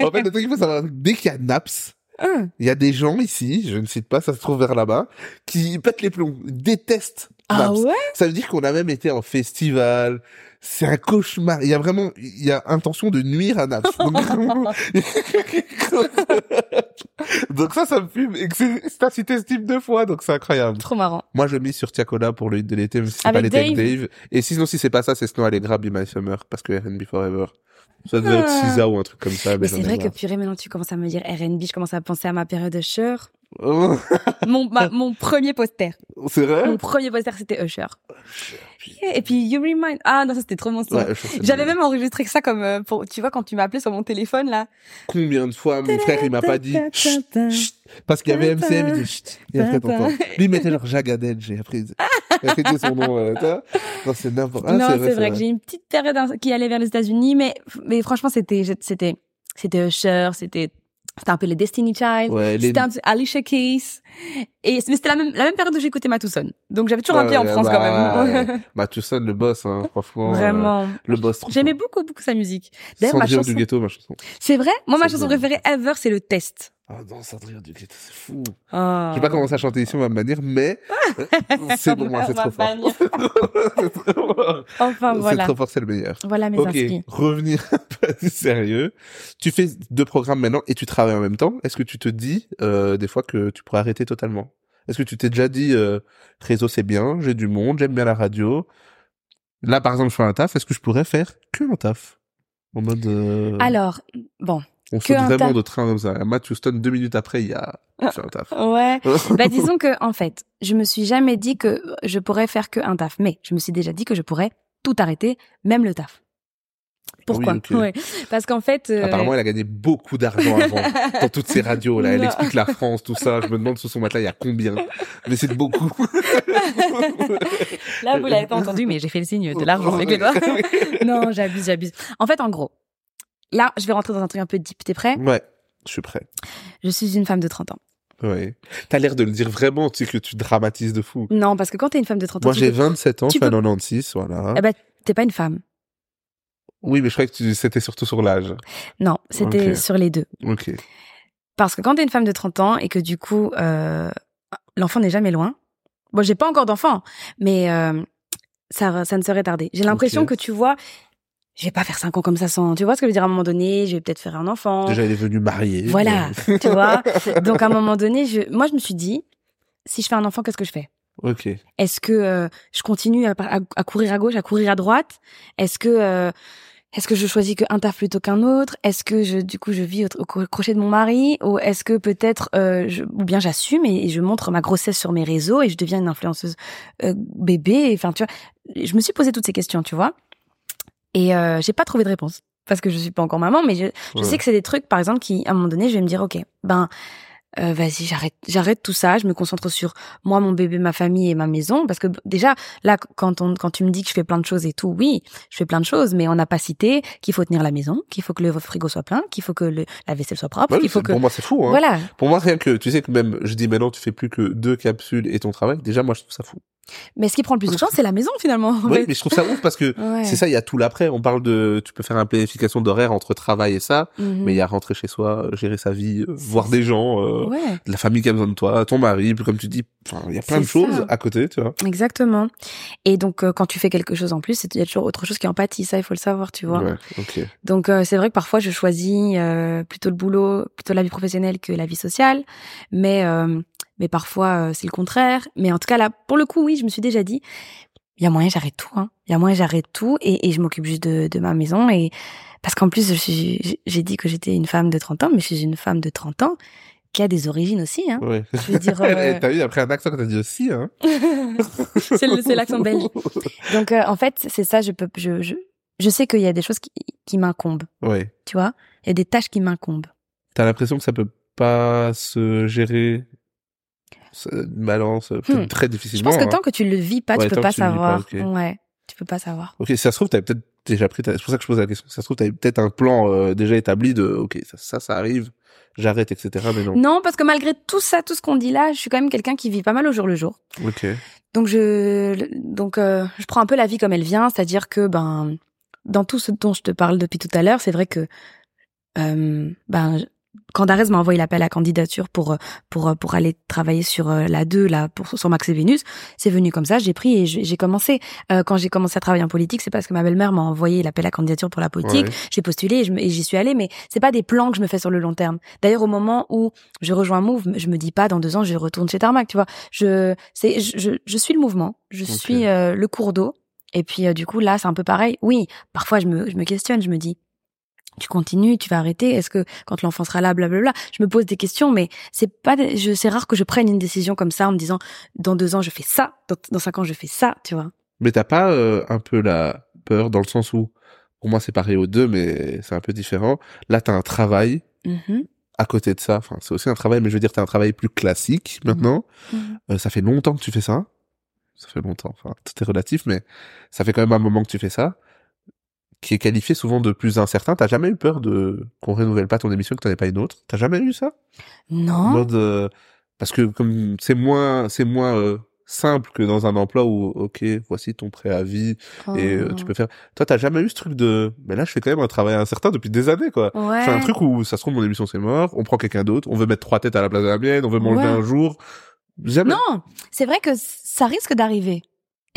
Ah. en fait, le truc qu'il faut savoir, dès qu'il y a Naps, Hum. il y a des gens ici, je ne cite pas, ça se trouve vers là-bas, qui pètent les plombs, détestent Ah Naps. ouais? Ça veut dire qu'on a même été en festival. C'est un cauchemar. Il y a vraiment, il y a intention de nuire à Naps. Donc, Donc ça, ça me fume. Et c'est t'as cité ce type de fois, donc c'est incroyable. Trop marrant. Moi, je mise sur Tiakola pour le hit de l'été, mais si c'est Avec pas l'été avec Dave. Dave. Et sinon, si c'est pas ça, c'est Snow Allegra, Be My Summer, parce que R&B Forever. Ça devait être Ah. Cisa ou un truc comme ça. Mais c'est ai vrai que purée, maintenant tu commences à me dire R&B, je commence à penser à ma période de Usher. Mon, ma- mon premier poster. c'est vrai? Mon premier poster, c'était Usher. Et puis You Remind. Ah non, ça c'était trop mon. Ouais, c'est J'avais même enregistré que ça comme euh, pour tu vois quand tu m'as appelé sur mon téléphone là. Combien de fois mon frère, il m'a pas dit, Chut, chut, parce qu'il y avait MCM, il dit, chut. Et après, t'entends. Lui, il mettait genre Jagged Edge, et après, il disait, Son nom. euh, non, c'est n'importe. Ah, non, c'est vrai, vrai. que j'ai une petite période qui allait vers les États-Unis, mais mais franchement, c'était c'était c'était Usher, c'était c'était un peu les Destiny Child. Ouais, les... C'était un peu Alicia Keys. Et mais c'était la même la même période où j'écoutais Matuson. Donc j'avais toujours un pied en Ouais, France bah, quand même. ouais. Mathuson, le boss, hein, franchement. euh, Vraiment. le boss. J'aimais beaucoup beaucoup sa musique. D'ailleurs ma chanson du ghetto, ma chanson. C'est vrai? Moi ma chanson préférée ever c'est le test. Ah non, Cendrillon du ghetto, c'est fou. Oh. Je vais pas commencer à chanter ici, on va me bannir, mais c'est pour moi, c'est trop fort. c'est trop fort. Enfin C'est voilà. trop fort, c'est le meilleur. Voilà mes Ok, inspi. revenir un sérieux. Tu fais deux programmes maintenant et tu travailles en même temps. Est-ce que tu te dis euh, des fois que tu pourrais arrêter totalement? Est-ce que tu t'es déjà dit euh, réseau c'est bien, j'ai du monde, j'aime bien la radio. Là par exemple je fais un taf, est-ce que je pourrais faire que un taf? En mode euh, Alors, bon. On que saute vraiment de train comme ça. Matt Houston deux minutes après il y a fais un taf. Ouais. Bah disons que en fait, je me suis jamais dit que je pourrais faire que un taf, mais je me suis déjà dit que je pourrais tout arrêter, même le taf. Pourquoi? Oui, ok. Ouais. Parce qu'en fait, euh, Apparemment elle a gagné beaucoup d'argent avant dans toutes ces radios là. Elle Non. explique la France tout ça. Je me demande sous son matelas il y a combien. Mais c'est beaucoup. là vous l'avez pas entendu, mais j'ai fait le signe de l'argent avec les doigts. non, j'abuse, j'abuse. En fait, en gros, là, je vais rentrer dans un truc un peu deep. T'es prêt? Ouais, je suis prêt. Je suis une femme de 30 ans. Ouais. T'as l'air de le dire vraiment, tu sais que tu dramatises de fou. Non, parce que quand t'es une femme de 30 ans, Moi, j'ai peux- 27 ans, je fais peux- un 96, voilà. eh ben, t'es pas une femme. Oui, mais je croyais que tu... c'était surtout sur l'âge. Non, c'était sur les deux. Ok. Parce que quand t'es une femme de 30 ans et que du coup, euh, l'enfant n'est jamais loin. Bon, j'ai pas encore d'enfant, mais euh, ça, ça ne serait tardé. J'ai l'impression que tu vois, je vais pas faire 5 ans comme ça sans. Tu vois ce que je veux dire à un moment donné, je vais peut-être faire un enfant. Déjà, il est venu marié. Voilà, mais- tu vois. Donc à un moment donné, je, moi je me suis dit, si je fais un enfant, qu'est-ce que je fais? Ok. Est-ce que euh, je continue à, à- à courir à gauche, à courir à droite? Est-ce que euh, est-ce que je choisis qu'un taf plutôt qu'un autre? Est-ce que je du coup je vis au, au cro- crochet de mon mari? Ou est-ce que peut-être euh, je, ou bien j'assume et, et je montre ma grossesse sur mes réseaux et je deviens une influenceuse euh, bébé? Enfin tu vois, je me suis posé toutes ces questions, tu vois, et euh, j'ai pas trouvé de réponse parce que je suis pas encore maman, mais je, je Ouais. sais que c'est des trucs, par exemple, qui, à un moment donné, je vais me dire, ok, ben, euh, vas-y, j'arrête, j'arrête tout ça, je me concentre sur moi, mon bébé, ma famille et ma maison, parce que déjà, là, quand on, quand tu me dis que je fais plein de choses et tout, oui, je fais plein de choses, mais on n'a pas cité qu'il faut tenir la maison, qu'il faut que le frigo soit plein, qu'il faut que le, la vaisselle soit propre, Ouais, qu'il faut que, Pour moi, c'est fou. Hein. voilà. Pour moi, rien que, tu sais que même, je dis maintenant, tu fais plus que deux capsules et ton travail. Déjà, moi, je trouve ça fou. Mais ce qui prend le plus de temps, c'est la maison, finalement. en Oui, fait. mais je trouve ça ouf parce que Ouais. c'est ça, il y a tout l'après. On parle de, tu peux faire une planification d'horaire entre travail et ça, Mhm. mais il y a rentrer chez soi, gérer sa vie, euh, voir des gens, euh, Ouais. la famille qui a besoin de toi, ton mari, puis comme tu dis, enfin, il y a plein de ça. choses à côté, tu vois. Exactement. Et donc, euh, quand tu fais quelque chose en plus, il y a toujours autre chose qui empathie. Ça, il faut le savoir, tu vois. Ouais, ok. Donc euh, c'est vrai que parfois je choisis plutôt le boulot, plutôt la vie professionnelle que la vie sociale, mais mais parfois euh, c'est le contraire. Mais en tout cas là, pour le coup, oui, je me suis déjà dit, il y a moyen j'arrête tout, hein. Il y a moyen j'arrête tout et, et je m'occupe juste de, de ma maison et parce qu'en plus j'ai- dit que j'étais une femme de 30 ans, mais je suis une femme de 30 ans qui a des origines aussi, hein. Ouais. Je veux dire, euh, T'as vu, après un accent quand t'as dit aussi, hein. c'est l'accent belge. Donc euh, en fait c'est ça, je peux, je je, je sais qu'il y a des choses qui, qui m'incombent, Ouais. tu vois? Il y a des tâches qui m'incombent. T'as l'impression que ça peut pas se gérer, une balance, euh, Hmm. très Je difficilement. pense que hein. tant que tu le vis pas, Ouais, tu peux pas vis pas, savoir. ok. Ouais, tu peux pas savoir. Ok, si ça se trouve, t'avais peut-être déjà pris, ta- c'est pour ça que je pose la question. Si ça se trouve, t'avais peut-être un plan euh, déjà établi de, ok, ça, ça, ça arrive, j'arrête, etc. Mais non. Non, parce que malgré tout ça, tout ce qu'on dit là, je suis quand même quelqu'un qui vit pas mal au jour le jour. Ok. Donc je, donc euh, je prends un peu la vie comme elle vient, c'est-à-dire que ben dans tout ce dont je te parle depuis tout à l'heure, c'est vrai que euh, ben quand Darès m'a envoyé l'appel à candidature pour euh, pour euh, pour aller travailler sur euh, la 2 là pour sur Max et Vénus, c'est venu comme ça, j'ai pris et j'ai commencé Euh, quand j'ai commencé à travailler en politique, c'est parce que ma belle-mère m'a envoyé l'appel à candidature pour la politique. Ouais. J'ai postulé et j'y suis allée, mais c'est pas des plans que je me fais sur le long terme. D'ailleurs, au moment où je rejoins Move, je me dis pas dans deux ans je retourne chez Tarmac, tu vois. Je c'est je, je, je suis le mouvement, je suis euh, le cours d'eau. Et puis euh, du coup là, c'est un peu pareil. Oui, parfois je me je me questionne, je me dis tu continues, tu vas arrêter. Est-ce que quand l'enfant sera là, blablabla, je me pose des questions, mais c'est pas, je, c'est rare que je prenne une décision comme ça en me disant dans deux ans je fais ça, dans, dans cinq ans je fais ça, tu vois. Mais t'as pas euh, un peu la peur dans le sens où, pour moi, c'est pareil aux deux, mais c'est un peu différent. Là, t'as un travail Mhm. à côté de ça. Enfin, c'est aussi un travail, mais je veux dire, t'as un travail plus classique maintenant. Mhm. Euh, ça fait longtemps que tu fais ça. ça fait longtemps, enfin, tout est relatif, mais ça fait quand même un moment que tu fais ça, qui est qualifié souvent de plus incertain. T'as jamais eu peur de qu'on renouvelle pas ton émission, que t'en aies pas une autre? T'as jamais eu ça? Non. mode, euh, parce que comme c'est moins, c'est moins euh, simple que dans un emploi où, ok, voici ton préavis et euh, tu peux faire. Toi, t'as jamais eu ce truc de, mais là, je fais quand même un travail incertain depuis des années, quoi. Ouais. C'est un truc où ça se trouve mon émission c'est mort, on prend quelqu'un d'autre, on veut mettre trois têtes à la place de la mienne, on veut m'enlever Ouais. un jour. Jamais. Non, c'est vrai que ça risque d'arriver.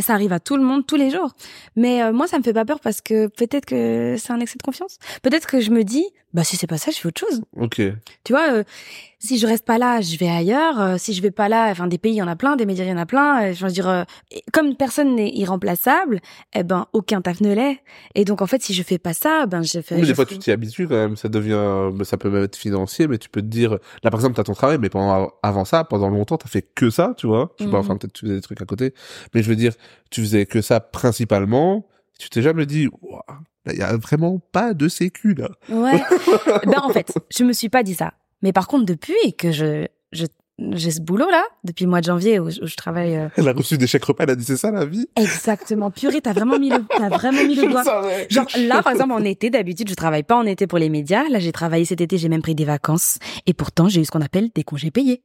Et ça arrive à tout le monde tous les jours. Mais euh, moi, ça me fait pas peur parce que peut-être que c'est un excès de confiance. Peut-être que je me dis, bah si c'est pas ça, je fais autre chose. Ok. Tu vois, euh, si je reste pas là, je vais ailleurs. Euh, si je vais pas là, enfin des pays, il y en a plein, des médias, il y en a plein. Euh, je veux dire, euh, comme personne n'est irremplaçable, eh ben aucun taf ne l'est. Et donc en fait, si je fais pas ça, ben je fais. Mais des fois, tu t'y habitues quand même. Ça devient, mais ça peut même être financier, mais tu peux te dire, là, par exemple, t'as ton travail, mais pendant, avant ça, pendant longtemps, t'as fait que ça, tu vois. Je sais pas, enfin, peut-être tu faisais des trucs à côté. Mais je veux dire, tu faisais que ça principalement. Tu t'es jamais dit, il y a vraiment pas de sécu, là. Ouais. ben en fait, je me suis pas dit ça. Mais par contre, depuis que je je j'ai ce boulot là, depuis le mois de janvier où je, où je travaille euh, Elle a reçu des chèques repas, elle a dit, c'est ça, la vie? exactement purée, t'as vraiment mis le t'as vraiment mis le doigt. Genre là, par exemple, en été, d'habitude, je travaille pas en été pour les médias. Là, j'ai travaillé cet été, j'ai même pris des vacances. Et pourtant, j'ai eu ce qu'on appelle des congés payés.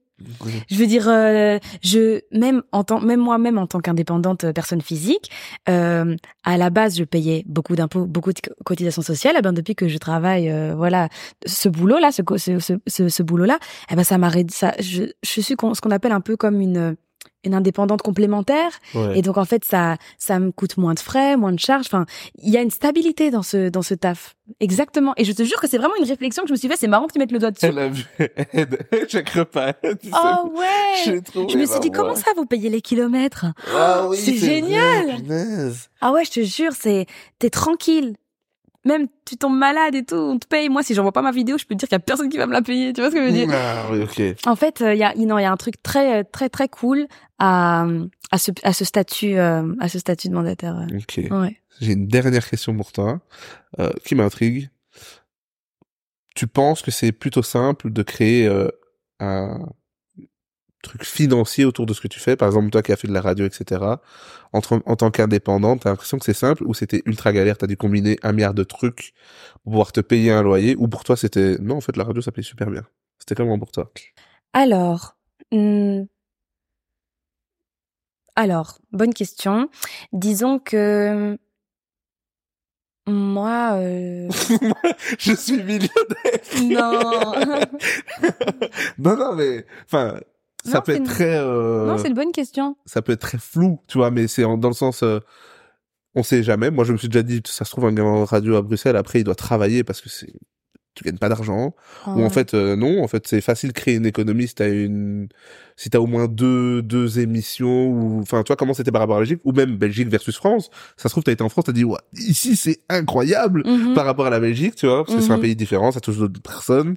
Je veux dire, euh, je même en tant, même moi-même en tant qu'indépendante euh, personne physique, euh, à la base, je payais beaucoup d'impôts, beaucoup de co- cotisations sociales. Eh ben depuis que je travaille, euh, voilà, ce boulot-là, ce, co- ce, ce, ce, ce boulot-là, eh ben ça m'a ça, je, je suis con- ce qu'on appelle un peu comme une une indépendante complémentaire. Ouais. Et donc en fait, ça, ça me coûte moins de frais, moins de charges. Enfin, il y a une stabilité dans ce, dans ce taf. Exactement. Et je te jure que c'est vraiment une réflexion que je me suis fait. C'est marrant que tu mettes le doigt dessus. Elle a vu, aide, chèque repas. tu sais. Oh ouais. Je me suis dit comment ça vous payez les kilomètres? Ah oui, c'est génial. Ah ouais, je te jure, c'est t'es tranquille. Même tu tombes malade et tout, on te paye. Moi, si j'envoie pas ma vidéo, je peux te dire qu'il y a personne qui va me la payer. Tu vois ce que je veux dire? Ah oui, ok. En fait, il y a non, il y a un truc très très très cool à à ce à ce statut euh, à ce statut de mandataire. euh. Ok. Ouais. J'ai une dernière question pour toi, euh, qui m'intrigue. Tu penses que c'est plutôt simple de créer euh, un truc financier autour de ce que tu fais Par exemple, toi qui as fait de la radio, etc. Entre, en tant qu'indépendante, t'as l'impression que c'est simple ou c'était ultra galère? T'as dû combiner un milliard de trucs pour pouvoir te payer un loyer Ou pour toi, c'était... Non, en fait, la radio, ça paye super bien. C'était comment pour toi? Alors, hmm, alors, bonne question. Disons que moi, euh, Je suis millionnaire non, Non, non, mais... Enfin, ça Non, peut être une- très... euh, non, c'est une bonne question. ça peut être très flou, tu vois, mais c'est dans le sens, euh, on sait jamais. Moi, je me suis déjà dit, ça se trouve un gars en radio à Bruxelles, après, il doit travailler parce que c'est, tu gagnes pas d'argent. Ou en Ouais. fait, euh, non, en fait, c'est facile de créer une économie si t'as une, si t'as au moins deux, deux émissions ou, enfin, toi, comment c'était par rapport à la Belgique ou même Belgique versus France. Ça se trouve, t'as été en France, t'as dit, ouais, ici, c'est incroyable Mhm. par rapport à la Belgique, tu vois, parce que c'est un Mhm. pays différent, ça touche d'autres personnes.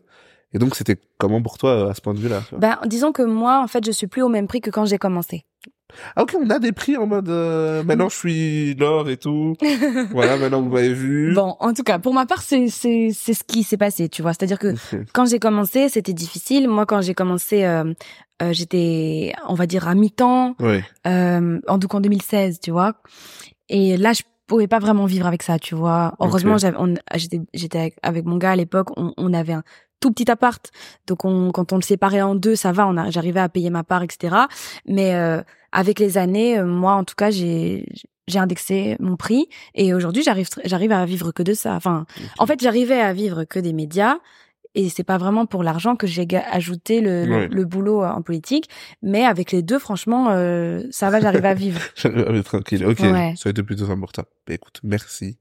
Et donc, c'était comment pour toi euh, à ce point de vue-là Ben, disons que moi, en fait, je suis plus au même prix que quand j'ai commencé. Ah ok, on a des prix en mode euh, maintenant je suis l'or et tout. voilà, maintenant vous m'avez vu. Bon, en tout cas, pour ma part, c'est c'est c'est ce qui s'est passé, tu vois. C'est-à-dire que quand j'ai commencé, c'était difficile. Moi, quand j'ai commencé, euh, euh, j'étais, on va dire, à mi-temps. Ouais. euh, en donc en 2016, tu vois. Et là, je pouvais pas vraiment vivre avec ça, tu vois. Heureusement, Ok. j'avais, on- j'étais, j'étais avec, avec mon gars à l'époque. On, on avait un tout petit appart, donc on, quand on le séparait en deux, ça va. On j'arrivais à payer ma part, etc. Mais euh, avec les années, euh, moi, en tout cas, j'ai j'ai indexé mon prix et aujourd'hui, j'arrive, j'arrive à vivre que de ça. Enfin, en fait, j'arrivais à vivre que des médias. Et c'est pas vraiment pour l'argent que j'ai ajouté le, le- boulot euh, en politique, mais avec les deux, franchement, euh, ça va, j'arrive à vivre. J'arrive tranquille. Ok, Ouais. ça a été plutôt important. Bah, écoute, merci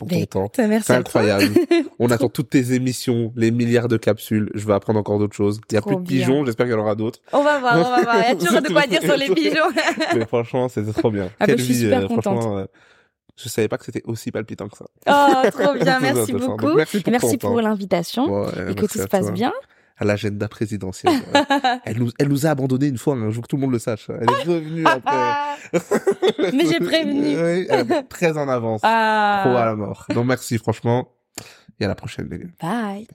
pour Ben, ton temps. Merci C'est incroyable. On attend toutes tes émissions, les milliards de capsules. Je vais apprendre encore d'autres choses. Il y a Trop plus de pigeons, j'espère qu'il y en aura d'autres. On va voir, on va voir. Il y a toujours de quoi dire sur les pigeons. Mais franchement, c'était trop bien. Ah bah, Quelle je suis vie, super euh, contente. franchement, euh, je savais pas que c'était aussi palpitant que ça. Oh, trop bien. Merci. Donc, beaucoup. merci pour merci l'invitation et que tout se passe toi. bien. À l'agenda présidentiel. Ouais. elle, nous, elle nous a abandonné une fois, un jour que tout le monde le sache. Elle est revenue après. Mais j'ai prévenu. Oui, elle est très en avance. Ah. Trop à la mort. Donc merci, franchement. Et à la prochaine, les gars. Bye.